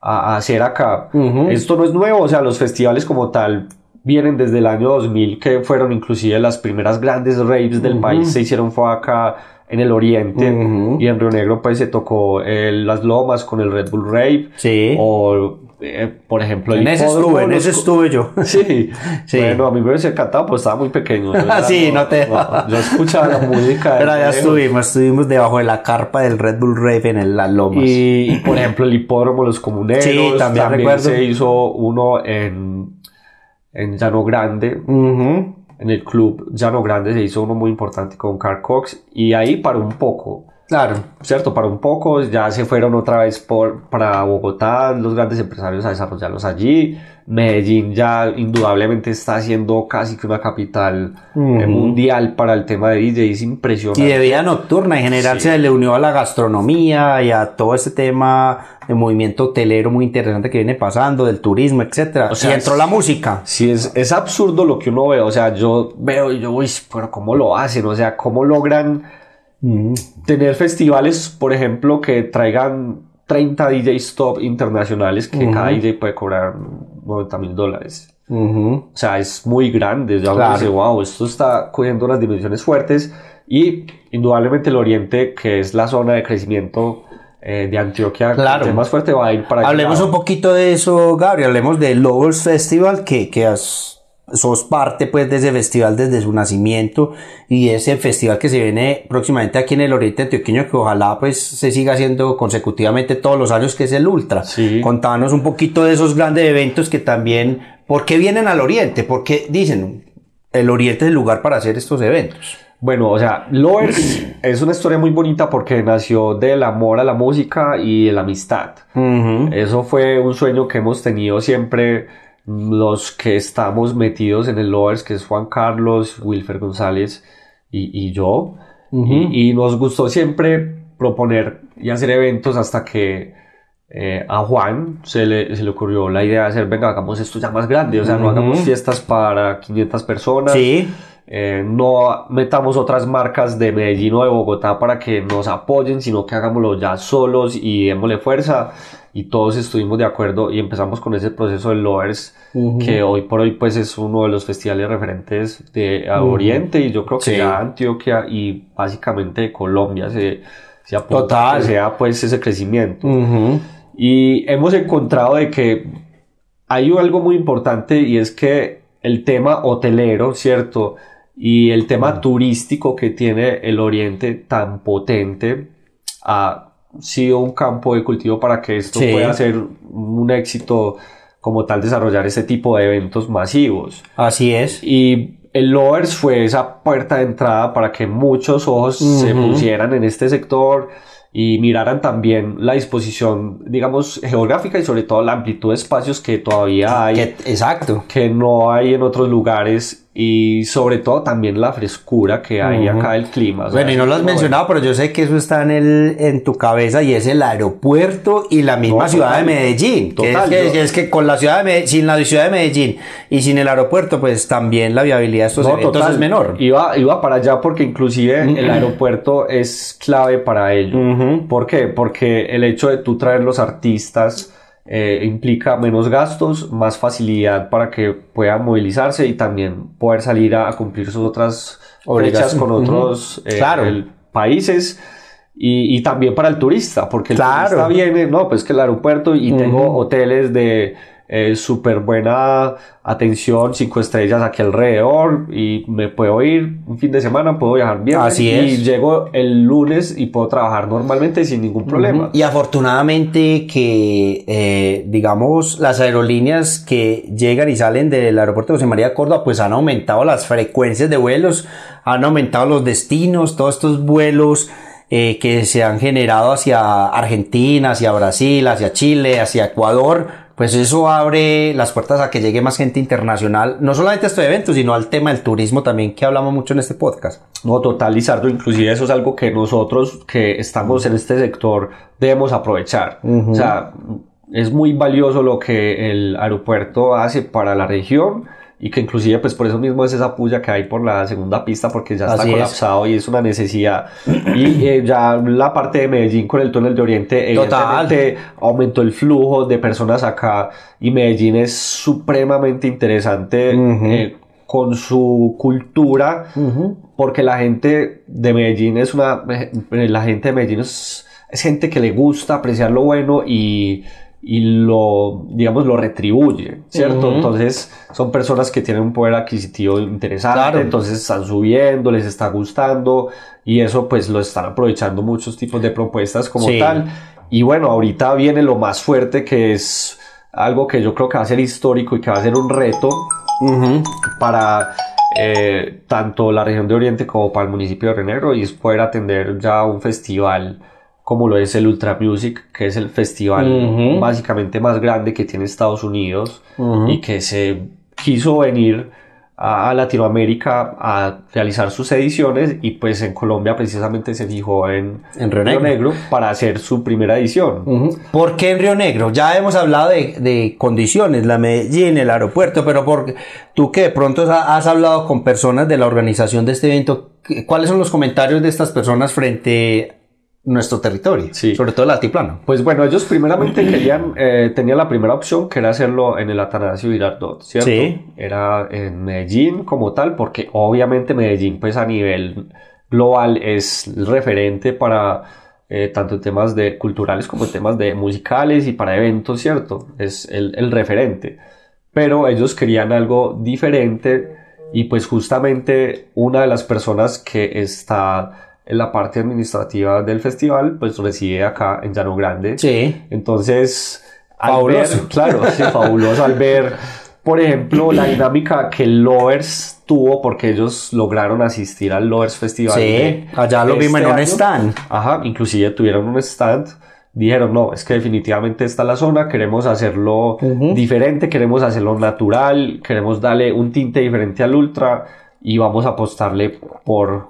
[SPEAKER 2] a, a hacer acá.
[SPEAKER 1] Ujú.
[SPEAKER 2] Esto no es nuevo, o sea, los festivales como tal vienen desde el año 2000 que fueron inclusive las primeras grandes raves del país se hicieron fue acá en el oriente y en Río Negro pues se tocó las lomas con el Red Bull Rave
[SPEAKER 1] Sí.
[SPEAKER 2] o eh, por ejemplo el
[SPEAKER 1] en ese estuve, en ese estuve yo.
[SPEAKER 2] Sí.
[SPEAKER 1] Sí.
[SPEAKER 2] bueno, a mí me hubiese encantado, pues estaba muy pequeño.
[SPEAKER 1] Ah,
[SPEAKER 2] ya
[SPEAKER 1] sí, no te-
[SPEAKER 2] Yo escuchaba la música.
[SPEAKER 1] Pero ya
[SPEAKER 2] lejos.
[SPEAKER 1] estuvimos, estuvimos debajo de la carpa del Red Bull Rave en el- las lomas.
[SPEAKER 2] Y, y, por ejemplo, el hipódromo, los comuneros.
[SPEAKER 1] Sí, también
[SPEAKER 2] se hizo uno en, en Llano Grande.
[SPEAKER 1] Ujú.
[SPEAKER 2] En el club Llano Grande se hizo uno muy importante con Carl Cox. Y ahí paró un poco.
[SPEAKER 1] Claro.
[SPEAKER 2] ¿Cierto? Para un poco, ya se fueron otra vez por, para Bogotá, los grandes empresarios a desarrollarlos allí. Medellín ya indudablemente está siendo casi que una capital eh,
[SPEAKER 1] Ujú.
[SPEAKER 2] mundial para el tema de DJ, es impresionante.
[SPEAKER 1] Y de vida nocturna en general
[SPEAKER 2] Sí.
[SPEAKER 1] se le unió a la gastronomía y a todo este tema de movimiento hotelero muy interesante que viene pasando, del turismo, etcétera.
[SPEAKER 2] O sea,
[SPEAKER 1] y entró
[SPEAKER 2] es-
[SPEAKER 1] la música.
[SPEAKER 2] Sí, es, es absurdo lo que uno ve, o sea, yo veo y yo, uy, pero ¿cómo lo hacen? O sea, ¿cómo logran tener festivales, por ejemplo, que traigan 30 DJs top internacionales que cada DJ puede cobrar 90 mil dólares?
[SPEAKER 1] Ujú.
[SPEAKER 2] O sea, es muy grande. Ya uno
[SPEAKER 1] Claro.
[SPEAKER 2] dice, wow, esto está cogiendo unas dimensiones fuertes. Y indudablemente el Oriente, que es la zona de crecimiento eh, de Antioquia,
[SPEAKER 1] Claro.
[SPEAKER 2] que es más fuerte, va a ir para.
[SPEAKER 1] Hablemos un poquito de eso, Gabriel. Hablemos del Lovers Festival, que, que has- sos parte pues de ese festival desde su nacimiento y ese festival que se viene próximamente aquí en el Oriente Antioqueño, que ojalá pues se siga haciendo consecutivamente todos los años, que es el Ultra.
[SPEAKER 2] Sí.
[SPEAKER 1] Contanos un poquito de esos grandes eventos que también, ¿por qué vienen al Oriente? Porque dicen, el Oriente es el lugar para hacer estos eventos.
[SPEAKER 2] Bueno, o sea, Lovers es una historia muy bonita porque nació del amor a la música y de la amistad.
[SPEAKER 1] Ujú.
[SPEAKER 2] Eso fue un sueño que hemos tenido siempre los que estamos metidos en el Lovers, que es Juan Carlos, Wilfer González y, y yo. y, y nos gustó siempre proponer y hacer eventos hasta que eh, a Juan se le, se le ocurrió la idea de hacer, venga, hagamos esto ya más grande, o sea, no hagamos fiestas para 500 personas.
[SPEAKER 1] Sí.
[SPEAKER 2] Eh, no metamos otras marcas de Medellín o de Bogotá para que nos apoyen, sino que hagámoslo ya solos y démosle fuerza. Y todos estuvimos de acuerdo y empezamos con ese proceso del Lovers, que hoy por hoy pues es uno de los festivales referentes de a Oriente y yo creo que
[SPEAKER 1] Sí.
[SPEAKER 2] ya Antioquia y básicamente Colombia se, se apunta
[SPEAKER 1] Total.
[SPEAKER 2] sea pues ese crecimiento.
[SPEAKER 1] Ujú.
[SPEAKER 2] Y hemos encontrado de que hay algo muy importante y es que el tema hotelero, ¿cierto? Y el tema turístico que tiene el Oriente tan potente ha sido un campo de cultivo para que esto
[SPEAKER 1] Sí.
[SPEAKER 2] pueda ser un éxito como tal desarrollar ese tipo de eventos masivos.
[SPEAKER 1] Así es.
[SPEAKER 2] Y el Lovers fue esa puerta de entrada para que muchos ojos se pusieran en este sector y miraran también la disposición, digamos, geográfica y sobre todo la amplitud de espacios que todavía hay,
[SPEAKER 1] Que- exacto.
[SPEAKER 2] que no hay en otros lugares y sobre todo también la frescura que hay acá del clima. o sea,
[SPEAKER 1] Bueno, y no lo has mencionado, pero yo sé que eso está en, el, en tu cabeza y es el aeropuerto y la misma
[SPEAKER 2] No,
[SPEAKER 1] ciudad
[SPEAKER 2] total.
[SPEAKER 1] de Medellín.
[SPEAKER 2] Total,
[SPEAKER 1] es, que, es que con la ciudad de Medellín, sin la ciudad de Medellín y sin el aeropuerto, pues también la viabilidad de estos
[SPEAKER 2] No,
[SPEAKER 1] eventos
[SPEAKER 2] total.
[SPEAKER 1] es menor.
[SPEAKER 2] Iba, iba para allá porque inclusive el aeropuerto es clave para ello. ¿Por qué? Porque el hecho de tú traer los artistas eh, implica menos gastos, más facilidad para que puedan movilizarse y también poder salir a, a cumplir sus otras
[SPEAKER 1] Obligación.
[SPEAKER 2] con otros eh,
[SPEAKER 1] Claro.
[SPEAKER 2] el- países. Y, y también para el turista, porque el
[SPEAKER 1] Claro.
[SPEAKER 2] turista viene, no, pues que el aeropuerto y tengo hoteles de eh, súper buena atención, cinco estrellas aquí alrededor y me puedo ir un fin de semana, puedo viajar bien
[SPEAKER 1] Así
[SPEAKER 2] y
[SPEAKER 1] es.
[SPEAKER 2] llego el lunes y puedo trabajar normalmente sin ningún problema.
[SPEAKER 1] Y afortunadamente que, eh, digamos, las aerolíneas que llegan y salen del aeropuerto de José María Córdoba, pues han aumentado las frecuencias de vuelos, han aumentado los destinos, todos estos vuelos eh, que se han generado hacia Argentina, hacia Brasil, hacia Chile, hacia Ecuador, pues eso abre las puertas a que llegue más gente internacional, no solamente a estos eventos, sino al tema del turismo también que hablamos mucho en este podcast.
[SPEAKER 2] No, total, Lizardo, inclusive eso es algo que nosotros que estamos en este sector debemos aprovechar. O sea, es muy valioso lo que el aeropuerto hace para la región y que inclusive pues por eso mismo es esa puya que hay por la segunda pista porque ya está
[SPEAKER 1] Así es.
[SPEAKER 2] colapsado y es una necesidad. Y eh, ya la parte de Medellín con el túnel de Oriente
[SPEAKER 1] Total.
[SPEAKER 2] evidentemente aumentó el flujo de personas acá y Medellín es supremamente interesante
[SPEAKER 1] Ujú.
[SPEAKER 2] eh, con su cultura porque la gente de Medellín es una eh, la gente de Medellín es, es gente que le gusta apreciar lo bueno y, y lo digamos lo retribuye cierto entonces son personas que tienen un poder adquisitivo interesante
[SPEAKER 1] Claro.
[SPEAKER 2] entonces están subiendo les está gustando y eso pues lo están aprovechando muchos tipos de propuestas como
[SPEAKER 1] Sí.
[SPEAKER 2] tal y bueno ahorita viene lo más fuerte que es algo que yo creo que va a ser histórico y que va a ser un reto para eh, tanto la región de Oriente como para el municipio de Río Negro y es poder atender ya un festival como lo es el Ultra Music, que es el festival
[SPEAKER 1] Ujú.
[SPEAKER 2] básicamente más grande que tiene Estados Unidos
[SPEAKER 1] Ujú.
[SPEAKER 2] y que se quiso venir a, Latinoamérica a realizar sus ediciones y pues en Colombia precisamente se fijó en,
[SPEAKER 1] En Río Negro.
[SPEAKER 2] para hacer su primera edición.
[SPEAKER 1] ¿Por qué en Río Negro? Ya hemos hablado de, de condiciones, la Medellín, el aeropuerto, pero por, tú que de pronto ha- has hablado con personas de la organización de este evento, ¿qué- ¿cuáles son los comentarios de estas personas frente nuestro territorio?
[SPEAKER 2] Sí.
[SPEAKER 1] Sobre todo el altiplano.
[SPEAKER 2] Pues bueno, ellos primeramente querían, eh, tenían la primera opción que era hacerlo en el Atanasio Girardot, ¿cierto?
[SPEAKER 1] Sí.
[SPEAKER 2] Era en Medellín como tal, porque obviamente Medellín pues a nivel global es referente para eh, tanto en temas de culturales como en temas de musicales y para eventos, ¿cierto? Es el, el referente. Pero ellos querían algo diferente y pues justamente una de las personas que está la parte administrativa del festival pues reside acá en Llano Grande.
[SPEAKER 1] Sí.
[SPEAKER 2] Entonces, al
[SPEAKER 1] Fabuloso.
[SPEAKER 2] ver- claro, sí, fabuloso al ver, por ejemplo, la dinámica que Lovers tuvo, porque ellos lograron asistir al Lovers Festival.
[SPEAKER 1] Sí,
[SPEAKER 2] de-
[SPEAKER 1] allá lo
[SPEAKER 2] de
[SPEAKER 1] vimos en
[SPEAKER 2] este
[SPEAKER 1] un
[SPEAKER 2] año.
[SPEAKER 1] stand.
[SPEAKER 2] Ajá, inclusive tuvieron un stand. Dijeron, no, es que definitivamente esta es la zona, queremos hacerlo
[SPEAKER 1] Ujú.
[SPEAKER 2] diferente, queremos hacerlo natural, queremos darle un tinte diferente al Ultra y vamos a apostarle por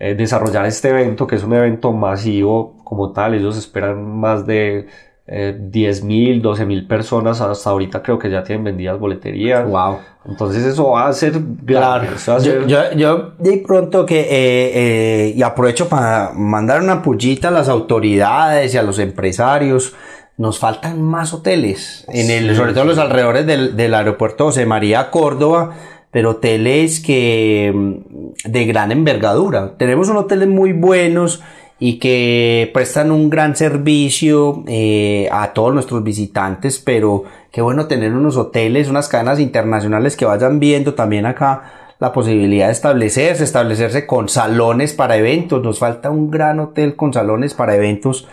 [SPEAKER 2] eh, desarrollar este evento, que es un evento masivo como tal. Ellos esperan más de eh, 10.000, 12.000 personas. Hasta ahorita creo que ya tienen vendidas boleterías.
[SPEAKER 1] Wow.
[SPEAKER 2] Entonces eso va a ser
[SPEAKER 1] Claro,
[SPEAKER 2] grande. eso va a
[SPEAKER 1] yo,
[SPEAKER 2] ser-
[SPEAKER 1] yo, yo de pronto que, eh, eh, y aprovecho para mandar una pullita a las autoridades y a los empresarios, nos faltan más hoteles, en el,
[SPEAKER 2] Sí.
[SPEAKER 1] sobre todo en los alrededores del, del aeropuerto José María Córdoba, pero hoteles que mm, de gran envergadura. Tenemos unos hoteles muy buenos y que prestan un gran servicio eh, a todos nuestros visitantes, pero qué bueno tener unos hoteles, unas cadenas internacionales que vayan viendo también acá la posibilidad de establecerse, establecerse con salones para eventos. Nos falta un gran hotel con salones para eventos.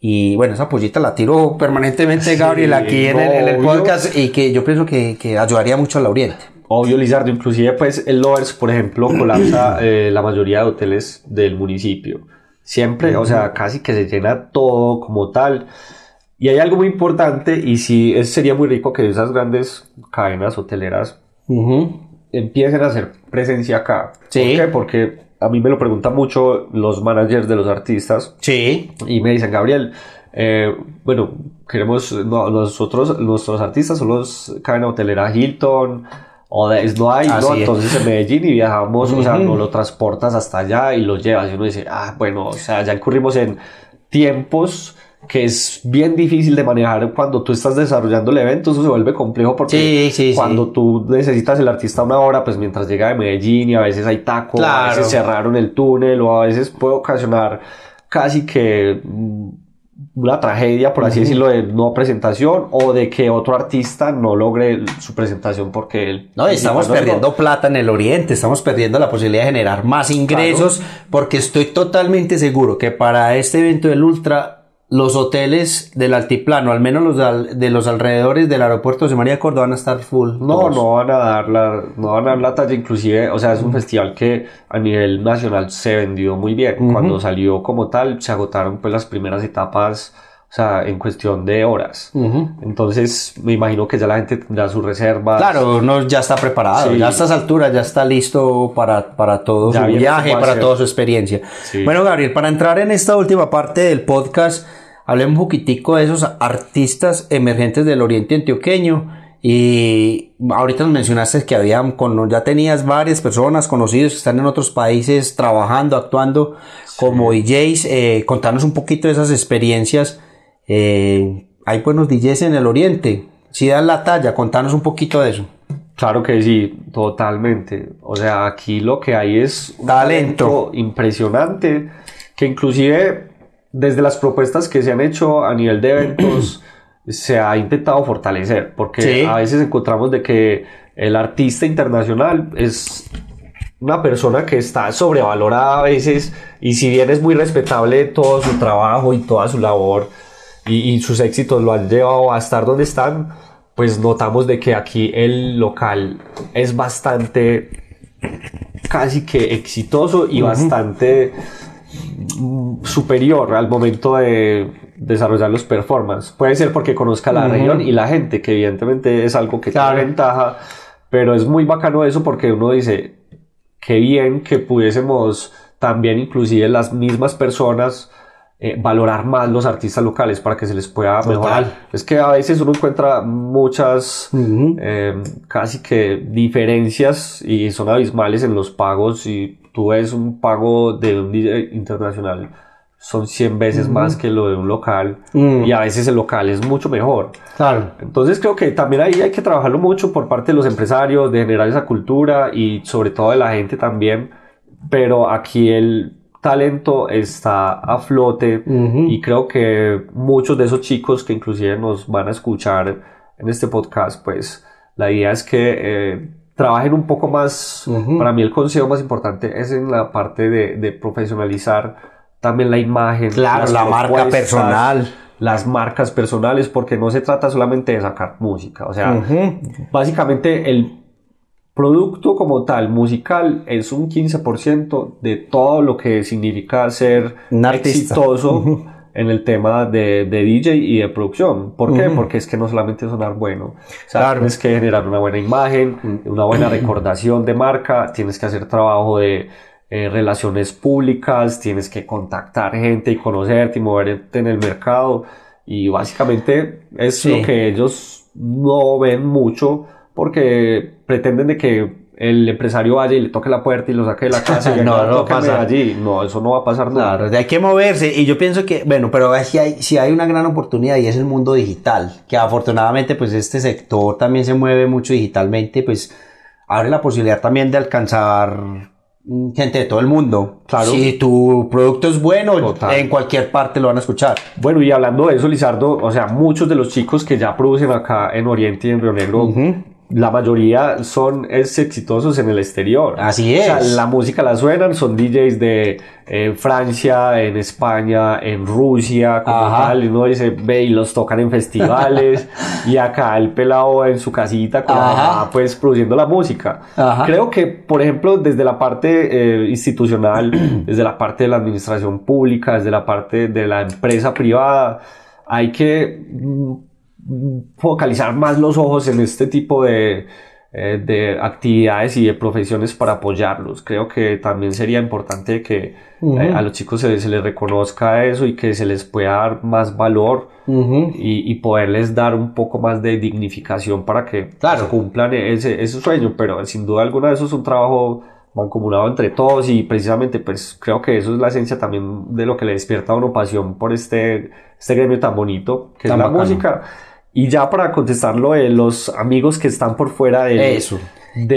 [SPEAKER 1] Y bueno, esa pollita la tiro permanentemente,
[SPEAKER 2] Sí,
[SPEAKER 1] Gabriel, aquí en el, en el
[SPEAKER 2] obvio.
[SPEAKER 1] podcast y que yo pienso que, que ayudaría mucho al Oriente.
[SPEAKER 2] Obvio, Lizardo, inclusive pues el Lovers, por ejemplo, colapsa eh, la mayoría de hoteles del municipio. Siempre, o sea, casi que se llena todo como tal. Y hay algo muy importante y sí, es- sería muy rico que esas grandes cadenas hoteleras
[SPEAKER 1] Ujú.
[SPEAKER 2] empiecen a hacer presencia acá.
[SPEAKER 1] Sí.
[SPEAKER 2] ¿Por qué? Porque a mí me lo preguntan mucho los managers de los artistas
[SPEAKER 1] Sí.
[SPEAKER 2] y me dicen, Gabriel, eh, bueno, queremos, no, nosotros, nuestros artistas son los cadena hotelera Hilton o de no hay, ¿no?
[SPEAKER 1] es.
[SPEAKER 2] Entonces en Medellín y viajamos, o sea, no lo transportas hasta allá y lo llevas y uno dice, ah, bueno, o sea, ya incurrimos en tiempos que es bien difícil de manejar cuando tú estás desarrollando el evento, eso se vuelve complejo porque
[SPEAKER 1] Sí, sí,
[SPEAKER 2] cuando
[SPEAKER 1] sí.
[SPEAKER 2] tú necesitas el artista una hora, pues mientras llega de Medellín y a veces hay taco, a
[SPEAKER 1] Claro.
[SPEAKER 2] veces cerraron el túnel o a veces puede ocasionar casi que mm, una tragedia, por así decirlo, de no presentación o de que otro artista no logre su presentación porque él...
[SPEAKER 1] No, estamos perdiendo plata en el oriente, estamos perdiendo la posibilidad de generar más ingresos, porque estoy totalmente seguro que para este evento del Ultra, los hoteles del altiplano, al menos los de, al- de los alrededores del aeropuerto de María de Córdoba, van a estar full.
[SPEAKER 2] No,
[SPEAKER 1] todos.
[SPEAKER 2] no van a dar la, no van a dar la talla, inclusive, o sea, es un festival que a nivel nacional se vendió muy bien.
[SPEAKER 1] Ujú.
[SPEAKER 2] Cuando salió como tal, se agotaron pues las primeras etapas, o sea, en cuestión de horas. Entonces, me imagino que ya la gente tendrá sus reservas.
[SPEAKER 1] Claro, uno ya está preparado,
[SPEAKER 2] Sí.
[SPEAKER 1] ya a estas alturas ya está listo para, para todo
[SPEAKER 2] Ya
[SPEAKER 1] su viaje, para toda su experiencia.
[SPEAKER 2] Sí.
[SPEAKER 1] Bueno, Gabriel, para entrar en esta última parte del podcast, hablemos un poquitico de esos artistas emergentes del oriente antioqueño. Y ahorita nos mencionaste que habían, con, ya tenías varias personas conocidos que están en otros países trabajando, actuando como DJs. Eh, contanos un poquito de esas experiencias. Eh, hay buenos DJs en el oriente. Si dan la talla, contanos un poquito de eso.
[SPEAKER 2] Claro que sí, totalmente. O sea, aquí lo que hay es un
[SPEAKER 1] Talento.
[SPEAKER 2] impresionante que inclusive desde las propuestas que se han hecho a nivel de eventos se ha intentado fortalecer porque
[SPEAKER 1] Sí.
[SPEAKER 2] a veces encontramos de que el artista internacional es una persona que está sobrevalorada a veces y si bien es muy respetable todo su trabajo y toda su labor y, y sus éxitos lo han llevado a estar donde están, pues notamos de que aquí el local es bastante casi que exitoso y bastante mm, superior al momento de desarrollar los performances. Puede ser porque conozca la
[SPEAKER 1] Ujú.
[SPEAKER 2] región y la gente, que evidentemente es algo que
[SPEAKER 1] Claro.
[SPEAKER 2] tiene ventaja, pero es muy bacano eso porque uno dice, qué bien que pudiésemos también inclusive las mismas personas eh, valorar más los artistas locales para que se les pueda
[SPEAKER 1] Total.
[SPEAKER 2] mejorar. Es que a veces uno encuentra muchas
[SPEAKER 1] Ujú.
[SPEAKER 2] eh, casi que diferencias y son abismales en los pagos y tú ves un pago de un DJ internacional son 100 veces más que lo de un local
[SPEAKER 1] Mm.
[SPEAKER 2] y a veces el local es mucho mejor.
[SPEAKER 1] Claro.
[SPEAKER 2] Entonces creo que también ahí hay que trabajarlo mucho por parte de los empresarios, de generar esa cultura y sobre todo de la gente también. Pero aquí el talento está a flote y creo que muchos de esos chicos que inclusive nos van a escuchar en este podcast, pues la idea es que eh, trabajen un poco más. Para mí el consejo más importante es en la parte de, de profesionalizar también la imagen.
[SPEAKER 1] Claro, la marca personal.
[SPEAKER 2] las marcas personales, porque no se trata solamente de sacar música, o sea,
[SPEAKER 1] Ujú.
[SPEAKER 2] básicamente el producto como tal, musical, es un 15% de todo lo que significa ser
[SPEAKER 1] Un
[SPEAKER 2] exitoso en el tema de, de DJ y de producción. ¿Por qué? Porque es que no solamente sonar bueno, o sea,
[SPEAKER 1] Claro.
[SPEAKER 2] tienes que generar una buena imagen, una buena recordación de marca, tienes que hacer trabajo de eh, relaciones públicas, tienes que contactar gente y conocerte y moverte en el mercado. Y básicamente es
[SPEAKER 1] Sí.
[SPEAKER 2] lo que ellos no ven mucho porque pretenden de que el empresario vaya y le toque la puerta y lo saque de la casa y
[SPEAKER 1] No,
[SPEAKER 2] no,
[SPEAKER 1] no va a pasar.
[SPEAKER 2] allí. No, eso no va a pasar nunca.
[SPEAKER 1] Claro, hay que moverse y yo pienso que, bueno, pero si hay, si hay una gran oportunidad y es el mundo digital, que afortunadamente pues este sector también se mueve mucho digitalmente, pues abre la posibilidad también de alcanzar mm, gente de todo el mundo.
[SPEAKER 2] Claro.
[SPEAKER 1] Si tu producto es bueno,
[SPEAKER 2] Total.
[SPEAKER 1] en cualquier parte lo van a escuchar.
[SPEAKER 2] Bueno, y hablando de eso, Lizardo, o sea, muchos de los chicos que ya producen acá en Oriente y en Río Negro,
[SPEAKER 1] Ujú.
[SPEAKER 2] La mayoría son es, exitosos en el exterior.
[SPEAKER 1] Así
[SPEAKER 2] O sea,
[SPEAKER 1] es.
[SPEAKER 2] la música la suenan, son DJs de eh, Francia, en España, en Rusia, como
[SPEAKER 1] Ajá.
[SPEAKER 2] tal. Y uno dice, ve y los tocan en festivales. y acá el pelado en su casita con la
[SPEAKER 1] Ajá.
[SPEAKER 2] mamá, pues produciendo la música.
[SPEAKER 1] Ajá.
[SPEAKER 2] Creo que, por ejemplo, desde la parte eh, institucional, desde la parte de la administración pública, desde la parte de la empresa privada, hay que mm, focalizar más los ojos en este tipo de, eh, de actividades y de profesiones para apoyarlos. Creo que también sería importante que eh, a los chicos se, les reconozca eso y que se les pueda dar más valor y, poderles dar un poco más de dignificación para que
[SPEAKER 1] claro.
[SPEAKER 2] cumplan ese, ese sueño. Pero sin duda alguna eso es un trabajo mancomunado entre todos y precisamente pues creo que eso es la esencia también de lo que le despierta a uno pasión por este, este gremio tan bonito que es la música y ya para contestarlo de los amigos que están por fuera de
[SPEAKER 1] Eso.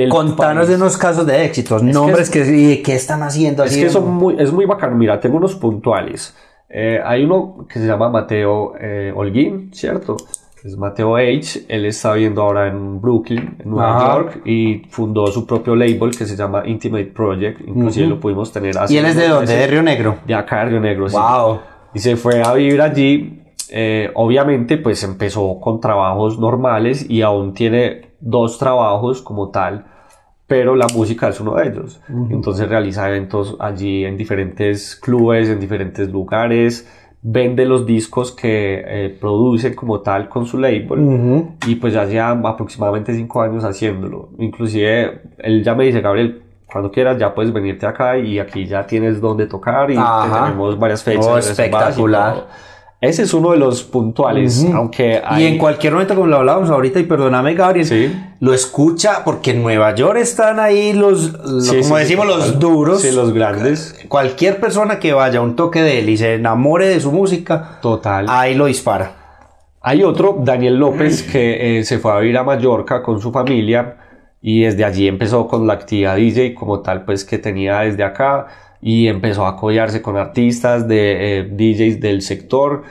[SPEAKER 1] Contanos de unos casos de éxitos, nombres que, y qué están haciendo.
[SPEAKER 2] Es que son muy, es muy bacano. Mira, tengo unos puntuales. Eh, hay uno que se llama Mateo eh, Holguín, ¿cierto? Es Mateo H. Él está viviendo ahora en Brooklyn, en Nueva York, y fundó su propio label que se llama Intimate Project. Inclusive lo pudimos tener
[SPEAKER 1] hace. ¿Y él es de dónde? ¿De Río Negro?
[SPEAKER 2] De acá, de Río Negro,
[SPEAKER 1] wow.
[SPEAKER 2] Y se fue a vivir allí eh, obviamente pues empezó con trabajos normales y aún tiene dos trabajos como tal, pero la música es uno de ellos. Entonces realiza eventos allí en diferentes clubes, en diferentes lugares, vende los discos que eh, produce como tal con su label y pues ya lleva aproximadamente cinco años haciéndolo. Inclusive él ya me dice, Gabriel, cuando quieras ya puedes venirte acá y aquí ya tienes donde tocar y tenemos varias fechas.
[SPEAKER 1] Oh, espectacular.
[SPEAKER 2] Ese es uno de los puntuales, aunque
[SPEAKER 1] Y en cualquier momento, como lo hablábamos ahorita, y perdóname Gabriel, lo escucha porque en Nueva York están ahí los, como decimos, los duros.
[SPEAKER 2] Sí, los grandes.
[SPEAKER 1] Cualquier persona que vaya a un toque de él y se enamore de su música,
[SPEAKER 2] Total.
[SPEAKER 1] ahí lo dispara.
[SPEAKER 2] Hay otro, Daniel López, que eh, se fue a vivir a Mallorca con su familia y desde allí empezó con la actividad DJ como tal, pues que tenía desde acá y empezó a apoyarse con artistas de eh, DJs del sector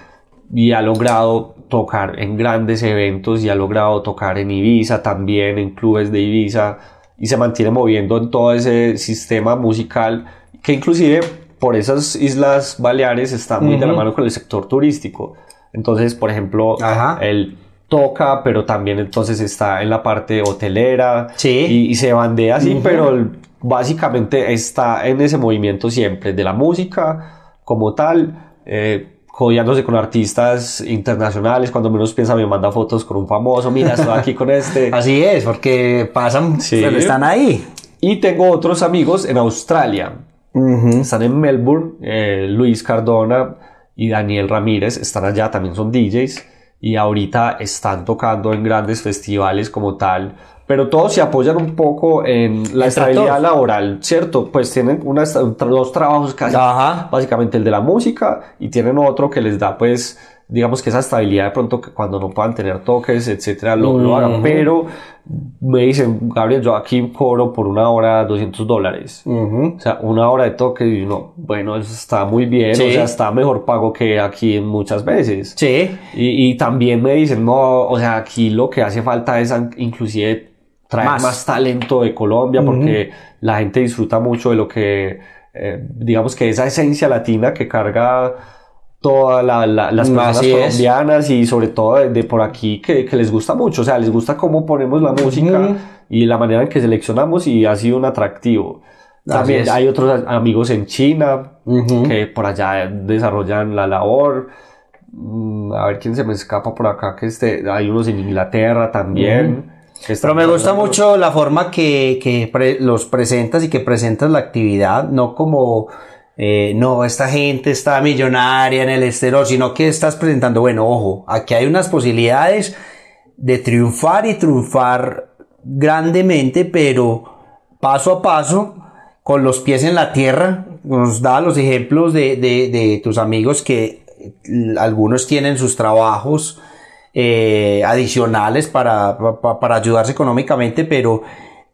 [SPEAKER 2] y ha logrado tocar en grandes eventos y ha logrado tocar en Ibiza también, en clubes de Ibiza y se mantiene moviendo en todo ese sistema musical que inclusive por esas islas Baleares está muy de la mano con el sector turístico. Entonces, por ejemplo, él toca, pero también entonces está en la parte hotelera y, se bandea así, pero básicamente está en ese movimiento siempre de la música como tal, eh, con artistas internacionales, cuando menos piensa me manda fotos con un famoso, mira, estoy aquí con este.
[SPEAKER 1] Así es, porque pasan, pero están ahí.
[SPEAKER 2] Y tengo otros amigos en Australia, están en Melbourne, eh, Luis Cardona y Daniel Ramírez, están allá, también son DJs y ahorita están tocando en grandes festivales como tal pero todos se apoyan un poco en la estabilidad laboral, ¿cierto? Pues tienen una, dos trabajos casi, básicamente el de la música y tienen otro que les da pues digamos que esa estabilidad de pronto que cuando no puedan tener toques, etcétera, lo, lo hagan. Pero me dicen, Gabriel, yo aquí cobro por una hora 200 dólares. O sea, una hora de toque y uno, bueno, eso está muy bien, o sea, está mejor pago que aquí muchas veces.
[SPEAKER 1] Sí.
[SPEAKER 2] Y, y también me dicen, no, o sea, aquí lo que hace falta es inclusive traer más, talento de Colombia porque la gente disfruta mucho de lo que, eh, digamos que esa esencia latina que carga todas las personas colombianas y sobre todo de, por aquí que, les gusta mucho, o sea, les gusta cómo ponemos la música y la manera en que seleccionamos y ha sido un atractivo. También hay otros amigos en China que por allá desarrollan la labor. Mm, a ver quién se me escapa por acá, que este, hay unos en Inglaterra también.
[SPEAKER 1] Pero me gusta mucho la forma que, los presentas y que presentas la actividad, no como, eh, no, esta gente está millonaria en el exterior, sino que estás presentando, bueno, ojo, aquí hay unas posibilidades de triunfar y triunfar grandemente, pero paso a paso, con los pies en la tierra, nos da los ejemplos de, de tus amigos que algunos tienen sus trabajos, eh, adicionales para, para, ayudarse económicamente, pero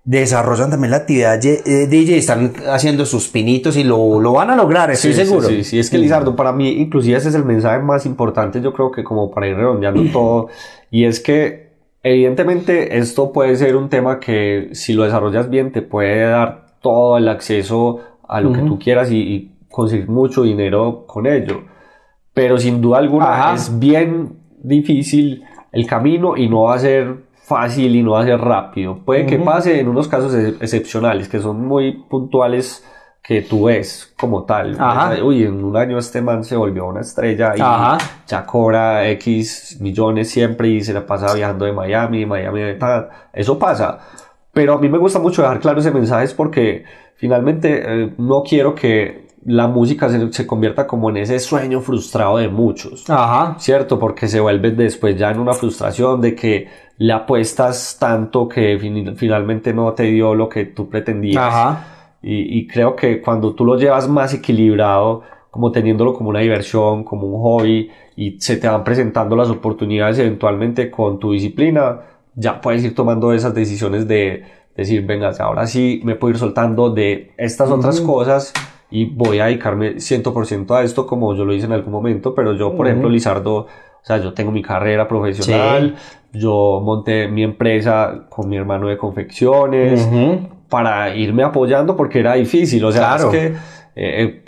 [SPEAKER 1] desarrollan también la actividad eh, DJ, están haciendo sus pinitos y lo, lo van a lograr, estoy seguro.
[SPEAKER 2] Sí, sí, es que Lizardo, para mí, inclusive ese es el mensaje más importante, yo creo que como para ir redondeando todo, y es que evidentemente esto puede ser un tema que si lo desarrollas bien te puede dar todo el acceso a lo que tú quieras y, conseguir mucho dinero con ello. Pero sin duda alguna es bien difícil el camino y no va a ser fácil y no va a ser rápido. Puede que pase en unos casos excepcionales que son muy puntuales que tú ves como tal. Uy, en un año este man se volvió una estrella y ya cobra X millones siempre y se la pasa viajando de Miami, Miami, Eso pasa. Pero a mí me gusta mucho dejar claro ese mensaje porque finalmente eh, no quiero que la música se, se, convierta como en ese sueño frustrado de muchos.
[SPEAKER 1] Ajá.
[SPEAKER 2] ¿Cierto? Porque se vuelve después ya en una frustración de que le apuestas tanto que finalmente no te dio lo que tú pretendías.
[SPEAKER 1] Ajá.
[SPEAKER 2] Y, y, creo que cuando tú lo llevas más equilibrado, como teniéndolo como una diversión, como un hobby, y se te van presentando las oportunidades eventualmente con tu disciplina, ya puedes ir tomando esas decisiones de decir, venga, ahora sí me puedo ir soltando de estas otras cosas y voy a dedicarme 100% a esto como yo lo hice en algún momento, pero yo, por ejemplo, Lizardo, o sea, yo tengo mi carrera profesional, yo monté mi empresa con mi hermano de confecciones para irme apoyando porque era difícil, o sea, es que eh,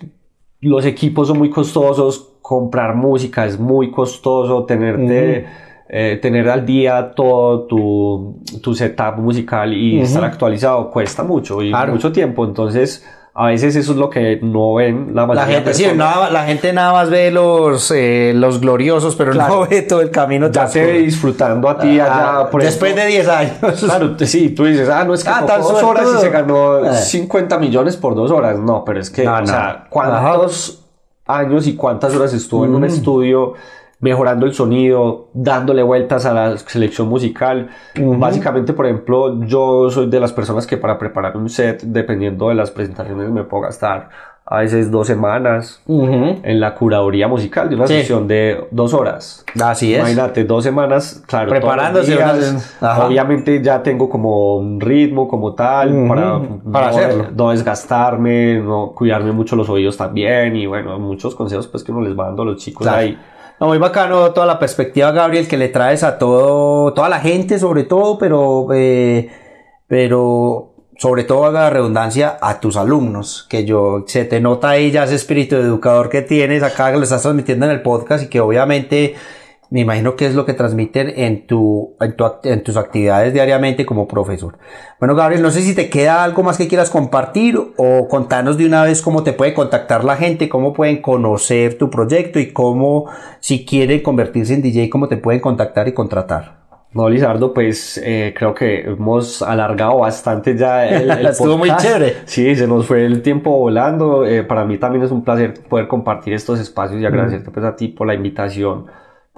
[SPEAKER 2] los equipos son muy costosos, comprar música es muy costoso, tenerte... Eh, tener al día todo tu, tu setup musical y estar actualizado cuesta mucho y mucho tiempo. Entonces, a veces eso es lo que no ven la
[SPEAKER 1] mayoría la gente, sí, nada, la gente nada más ve los, eh, los gloriosos, pero no ve todo el camino.
[SPEAKER 2] Ya te ve disfrutando a ti
[SPEAKER 1] allá. Ah, después de 10 años.
[SPEAKER 2] Claro, sí, tú dices, ah, no es que ah, dos horas y se ganó 50 eh. millones por dos horas. No, pero es que, o sea, ¿cuántos años y cuántas horas estuvo en un estudio? Mejorando el sonido, dándole vueltas a la selección musical. Básicamente, por ejemplo, yo soy de las personas que para preparar un set, dependiendo de las presentaciones, me puedo gastar a veces dos semanas en la curaduría musical de una sesión de dos horas.
[SPEAKER 1] Así es.
[SPEAKER 2] Imagínate, dos semanas, claro.
[SPEAKER 1] Preparándose.
[SPEAKER 2] obviamente ya tengo como un ritmo como tal para,
[SPEAKER 1] para no, hacerlo.
[SPEAKER 2] no desgastarme, no cuidarme mucho los oídos también y bueno, muchos consejos pues que uno les va dando a los chicos ahí
[SPEAKER 1] muy bacano toda la perspectiva, Gabriel, que le traes a todo, toda la gente, sobre todo, pero, eh, pero sobre todo haga redundancia a tus alumnos, que yo, se te nota ahí ya ese espíritu de educador que tienes acá, que lo estás transmitiendo en el podcast y que obviamente me imagino que es lo que transmiten en, tu, en, tus actividades diariamente como profesor. Bueno, Gabriel, no sé si te queda algo más que quieras compartir o contanos de una vez cómo te puede contactar la gente, cómo pueden conocer tu proyecto y cómo, si quieren convertirse en DJ, cómo te pueden contactar y contratar.
[SPEAKER 2] No, Lizardo, pues eh, creo que hemos alargado bastante ya el, el
[SPEAKER 1] Estuvo muy chévere.
[SPEAKER 2] Sí, se nos fue el tiempo volando. Eh, para mí también es un placer poder compartir estos espacios y agradecerte pues a ti por la invitación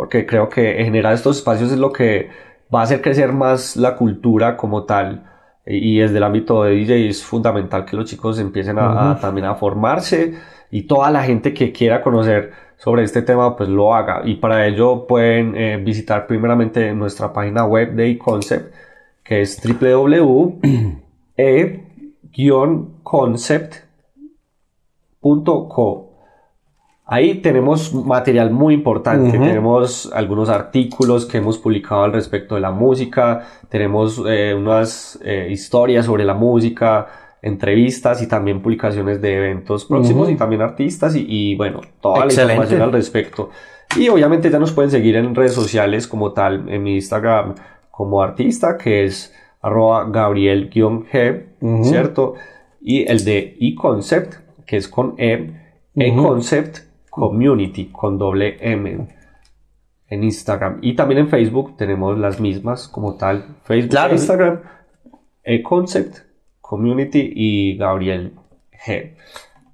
[SPEAKER 2] porque creo que en general estos espacios es lo que va a hacer crecer más la cultura como tal y desde el ámbito de DJ es fundamental que los chicos empiecen a, también a formarse y toda la gente que quiera conocer sobre este tema pues lo haga. Y para ello pueden eh, visitar primeramente nuestra página web de eConcept que es www.e-concept.co Ahí tenemos material muy importante, tenemos algunos artículos que hemos publicado al respecto de la música, tenemos eh, unas eh, historias sobre la música, entrevistas y también publicaciones de eventos próximos y también artistas y, bueno, toda la información al respecto. Y obviamente ya nos pueden seguir en redes sociales como tal, en mi Instagram como artista, que es arroba gabriel-g, ¿cierto? Y el de eConcept, que es con E, eConcept Community con doble M en Instagram. Y también en Facebook tenemos las mismas como tal. Facebook e Instagram, E-Concept, Community y Gabriel G.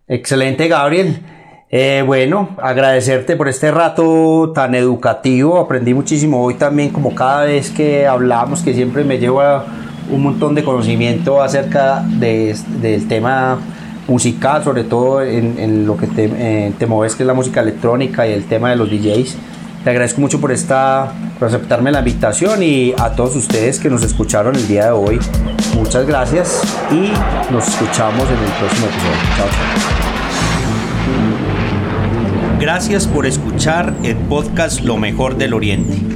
[SPEAKER 1] Excelente, Gabriel. Eh, bueno, agradecerte por este rato tan educativo. Aprendí muchísimo hoy también, como cada vez que hablamos, que siempre me lleva un montón de conocimiento acerca de, del tema musical, sobre todo en, lo que te, eh, te mueves, que es la música electrónica y el tema de los DJs. Te agradezco mucho por, esta, por aceptarme la invitación y a todos ustedes que nos escucharon el día de hoy. Muchas gracias y nos escuchamos en el próximo episodio. Chao. Gracias por escuchar el podcast Lo mejor del Oriente.